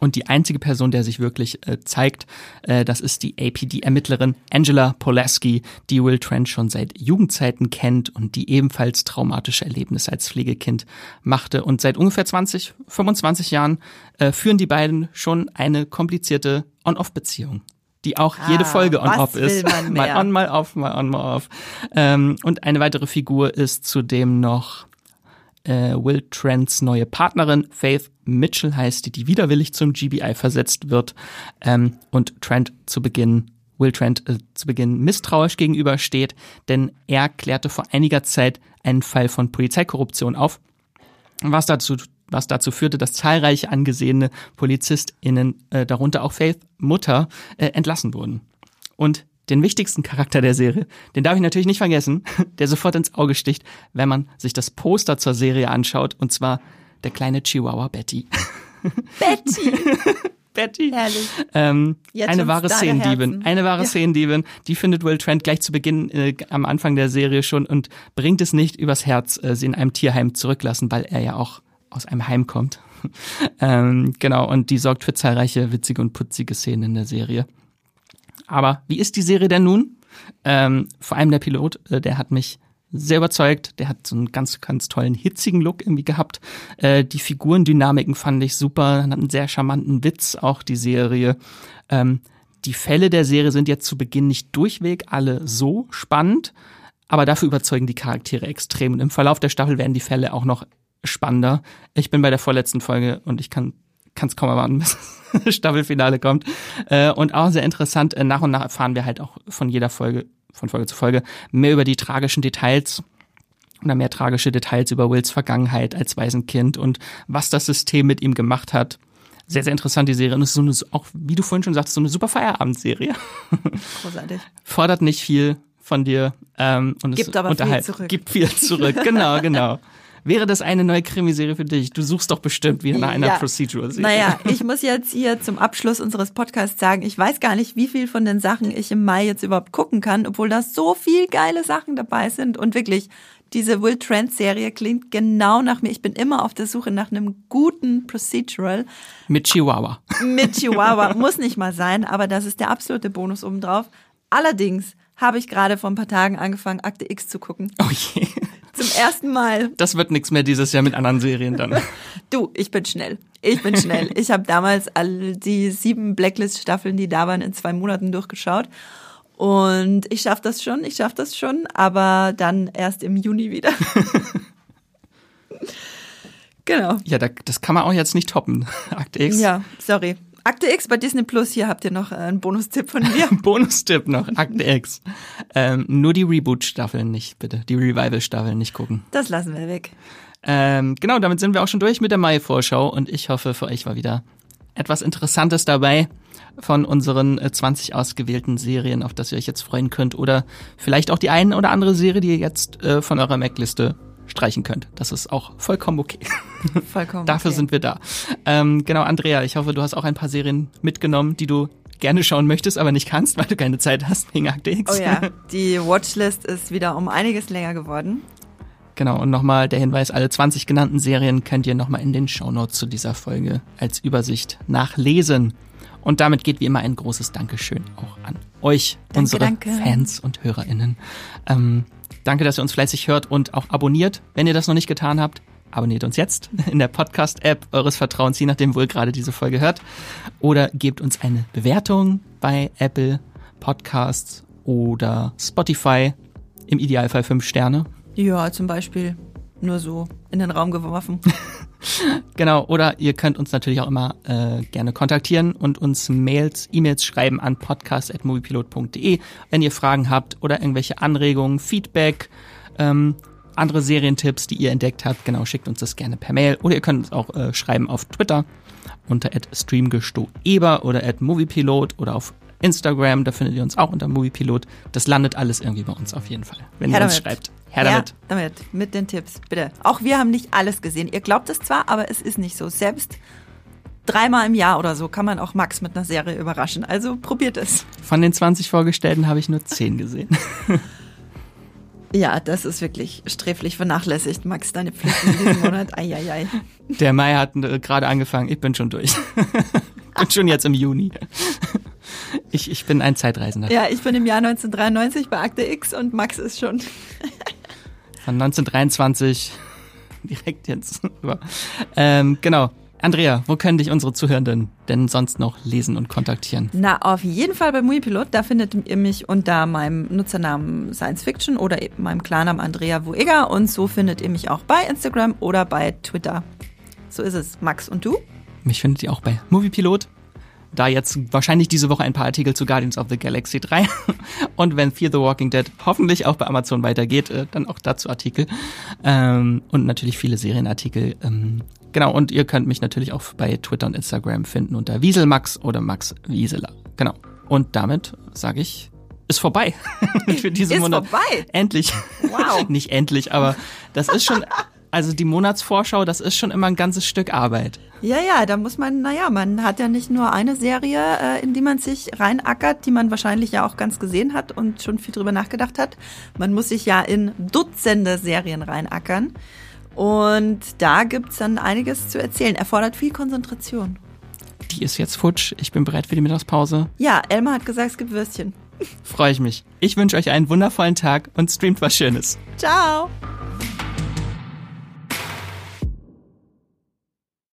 Und die einzige Person, der sich wirklich äh, zeigt, äh, das ist die APD-Ermittlerin Angela Polaski, die Will Trent schon seit Jugendzeiten kennt und die ebenfalls traumatische Erlebnisse als Pflegekind machte. Und seit ungefähr 20, 25 Jahren äh, führen die beiden schon eine komplizierte On-Off-Beziehung. Die auch jede Ah, Folge on-off ist. mal on, mal off, mal on, mal off. Ähm, und eine weitere Figur ist zudem noch äh, Will Trents neue Partnerin, Faith Mitchell heißt die, die widerwillig zum GBI versetzt wird ähm, und Trent zu Beginn Will Trent äh, zu Beginn misstrauisch gegenübersteht, denn er klärte vor einiger Zeit einen Fall von Polizeikorruption auf, was dazu was dazu führte, dass zahlreiche angesehene PolizistInnen, äh, darunter auch Faith Mutter, äh, entlassen wurden. Und den wichtigsten Charakter der Serie, den darf ich natürlich nicht vergessen, der sofort ins Auge sticht, wenn man sich das Poster zur Serie anschaut, und zwar der kleine Chihuahua Betty. Betty. Betty. Herrlich. Ähm, eine wahre Szenendiebin. Eine wahre Ja. Szenendiebin. Die findet Will Trent gleich zu Beginn äh, am Anfang der Serie schon und bringt es nicht übers Herz, äh, sie in einem Tierheim zurücklassen, weil er ja auch aus einem Heim kommt. ähm, genau, und die sorgt für zahlreiche witzige und putzige Szenen in der Serie. Aber wie ist die Serie denn nun? Ähm, vor allem der Pilot, äh, der hat mich sehr überzeugt. Der hat so einen ganz, ganz tollen, hitzigen Look irgendwie gehabt. Äh, die Figurendynamiken fand ich super, hat einen sehr charmanten Witz, auch die Serie. Ähm, die Fälle der Serie sind jetzt zu Beginn nicht durchweg alle so spannend, aber dafür überzeugen die Charaktere extrem. Und im Verlauf der Staffel werden die Fälle auch noch spannender. Ich bin bei der vorletzten Folge und ich kann kann es kaum erwarten, bis das Staffelfinale kommt. Äh, und auch sehr interessant, äh, nach und nach erfahren wir halt auch von jeder Folge, von Folge zu Folge, mehr über die tragischen Details oder mehr tragische Details über Wills Vergangenheit als Waisenkind und was das System mit ihm gemacht hat. Sehr, sehr interessant, die Serie. Und es ist so eine, auch, wie du vorhin schon sagtest, so eine super Feierabendserie. Großartig. Fordert nicht viel von dir. Ähm, und Gibt es aber viel zurück. Gibt viel zurück, genau, genau. Wäre das eine neue Krimiserie für dich? Du suchst doch bestimmt wieder nach einer Ja. Procedural-Serie. Naja, ich muss jetzt hier zum Abschluss unseres Podcasts sagen, ich weiß gar nicht, wie viel von den Sachen ich im Mai jetzt überhaupt gucken kann, obwohl da so viel geile Sachen dabei sind. Und wirklich, diese Will Trent Serie klingt genau nach mir. Ich bin immer auf der Suche nach einem guten Procedural Mit Chihuahua. mit Chihuahua. Muss nicht mal sein, aber das ist der absolute Bonus obendrauf. Allerdings habe ich gerade vor ein paar Tagen angefangen, Akte X zu gucken. Oh je. Zum ersten Mal. Das wird nichts mehr dieses Jahr mit anderen Serien dann. Du, ich bin schnell. Ich bin schnell. Ich habe damals all die sieben Blacklist-Staffeln, die da waren, in zwei Monaten durchgeschaut. Und ich schaffe das schon, ich schaffe das schon, aber dann erst im Juni wieder. genau. Ja, da, das kann man auch jetzt nicht toppen. Akte X. Ja, sorry. Akte X bei Disney Plus, hier habt ihr noch äh, einen Bonustipp von mir. Bonustipp noch, Akte X. Ähm, nur die Reboot-Staffeln nicht, bitte. Die Revival-Staffeln nicht gucken. Das lassen wir weg. Ähm, genau, damit sind wir auch schon durch mit der Mai-Vorschau und ich hoffe, für euch war wieder etwas Interessantes dabei von unseren 20 äh, ausgewählten Serien, auf das ihr euch jetzt freuen könnt oder vielleicht auch die eine oder andere Serie, die ihr jetzt äh, von eurer Mac-Liste streichen könnt. Das ist auch vollkommen okay. Vollkommen. Dafür okay. sind wir da. Ähm, genau, Andrea, ich hoffe, du hast auch ein paar Serien mitgenommen, die du gerne schauen möchtest, aber nicht kannst, weil du keine Zeit hast wegen Akte X. Oh ja, die Watchlist ist wieder um einiges länger geworden. Genau, und nochmal der Hinweis, alle 20 genannten Serien könnt ihr nochmal in den Shownotes zu dieser Folge als Übersicht nachlesen. Und damit geht wie immer ein großes Dankeschön auch an euch, Danke, unsere danke. Fans und HörerInnen. Ähm, danke, dass ihr uns fleißig hört und auch abonniert. Wenn ihr das noch nicht getan habt, abonniert uns jetzt in der Podcast-App eures Vertrauens, je nachdem, wo ihr gerade diese Folge hört. Oder gebt uns eine Bewertung bei Apple Podcasts oder Spotify. Im Idealfall fünf Sterne. Ja, zum Beispiel nur so in den Raum geworfen. Genau, oder ihr könnt uns natürlich auch immer äh, gerne kontaktieren und uns Mails, E-Mails schreiben an podcast.moviepilot.de, wenn ihr Fragen habt oder irgendwelche Anregungen, Feedback, ähm, andere Serientipps, die ihr entdeckt habt, genau, schickt uns das gerne per Mail oder ihr könnt uns auch äh, schreiben auf Twitter unter streamgestoeber oder at moviepilot oder auf Instagram, da findet ihr uns auch unter moviepilot. Das landet alles irgendwie bei uns auf jeden Fall, wenn Her ihr uns damit. schreibt. Her damit. Ja, damit, mit den Tipps, bitte. Auch wir haben nicht alles gesehen. Ihr glaubt es zwar, aber es ist nicht so. Selbst dreimal im Jahr oder so kann man auch Max mit einer Serie überraschen. Also probiert es. Von den 20 Vorgestellten habe ich nur 10 gesehen. Ja, das ist wirklich sträflich vernachlässigt, Max, deine Pflichten in diesem Monat. Eieiei. Der Mai hat äh, gerade angefangen, ich bin schon durch. bin schon jetzt im Juni. Ich, ich bin ein Zeitreisender. Ja, ich bin im Jahr 1993 bei Akte X und Max ist schon. Von 1923 direkt jetzt rüber. Ähm, genau. Andrea, wo können dich unsere Zuhörenden denn sonst noch lesen und kontaktieren? Na, auf jeden Fall bei Muipilot. Da findet ihr mich unter meinem Nutzernamen Science Fiction oder eben meinem Klarnamen Andrea Wuega. Und so findet ihr mich auch bei Instagram oder bei Twitter. So ist es. Max und du? Mich findet ihr auch bei Moviepilot. Da jetzt wahrscheinlich diese Woche ein paar Artikel zu Guardians of the Galaxy 3. Und wenn Fear the Walking Dead hoffentlich auch bei Amazon weitergeht, äh, dann auch dazu Artikel. Ähm, und natürlich viele Serienartikel. Ähm, genau, und ihr könnt mich natürlich auch bei Twitter und Instagram finden unter Wieselmax oder Max Wieseler. Genau. Und damit sage ich, ist vorbei für diesen Ist Monat. vorbei? Endlich. Wow. Nicht endlich, aber das ist schon, also die Monatsvorschau, das ist schon immer ein ganzes Stück Arbeit. Ja, ja, da muss man, naja, man hat ja nicht nur eine Serie, äh, in die man sich reinackert, die man wahrscheinlich ja auch ganz gesehen hat und schon viel drüber nachgedacht hat. Man muss sich ja in Dutzende Serien reinackern. Und da gibt's dann einiges zu erzählen. Erfordert viel Konzentration. Die ist jetzt futsch. Ich bin bereit für die Mittagspause. Ja, Elmar hat gesagt, es gibt Würstchen. Freue ich mich. Ich wünsche euch einen wundervollen Tag und streamt was Schönes. Ciao!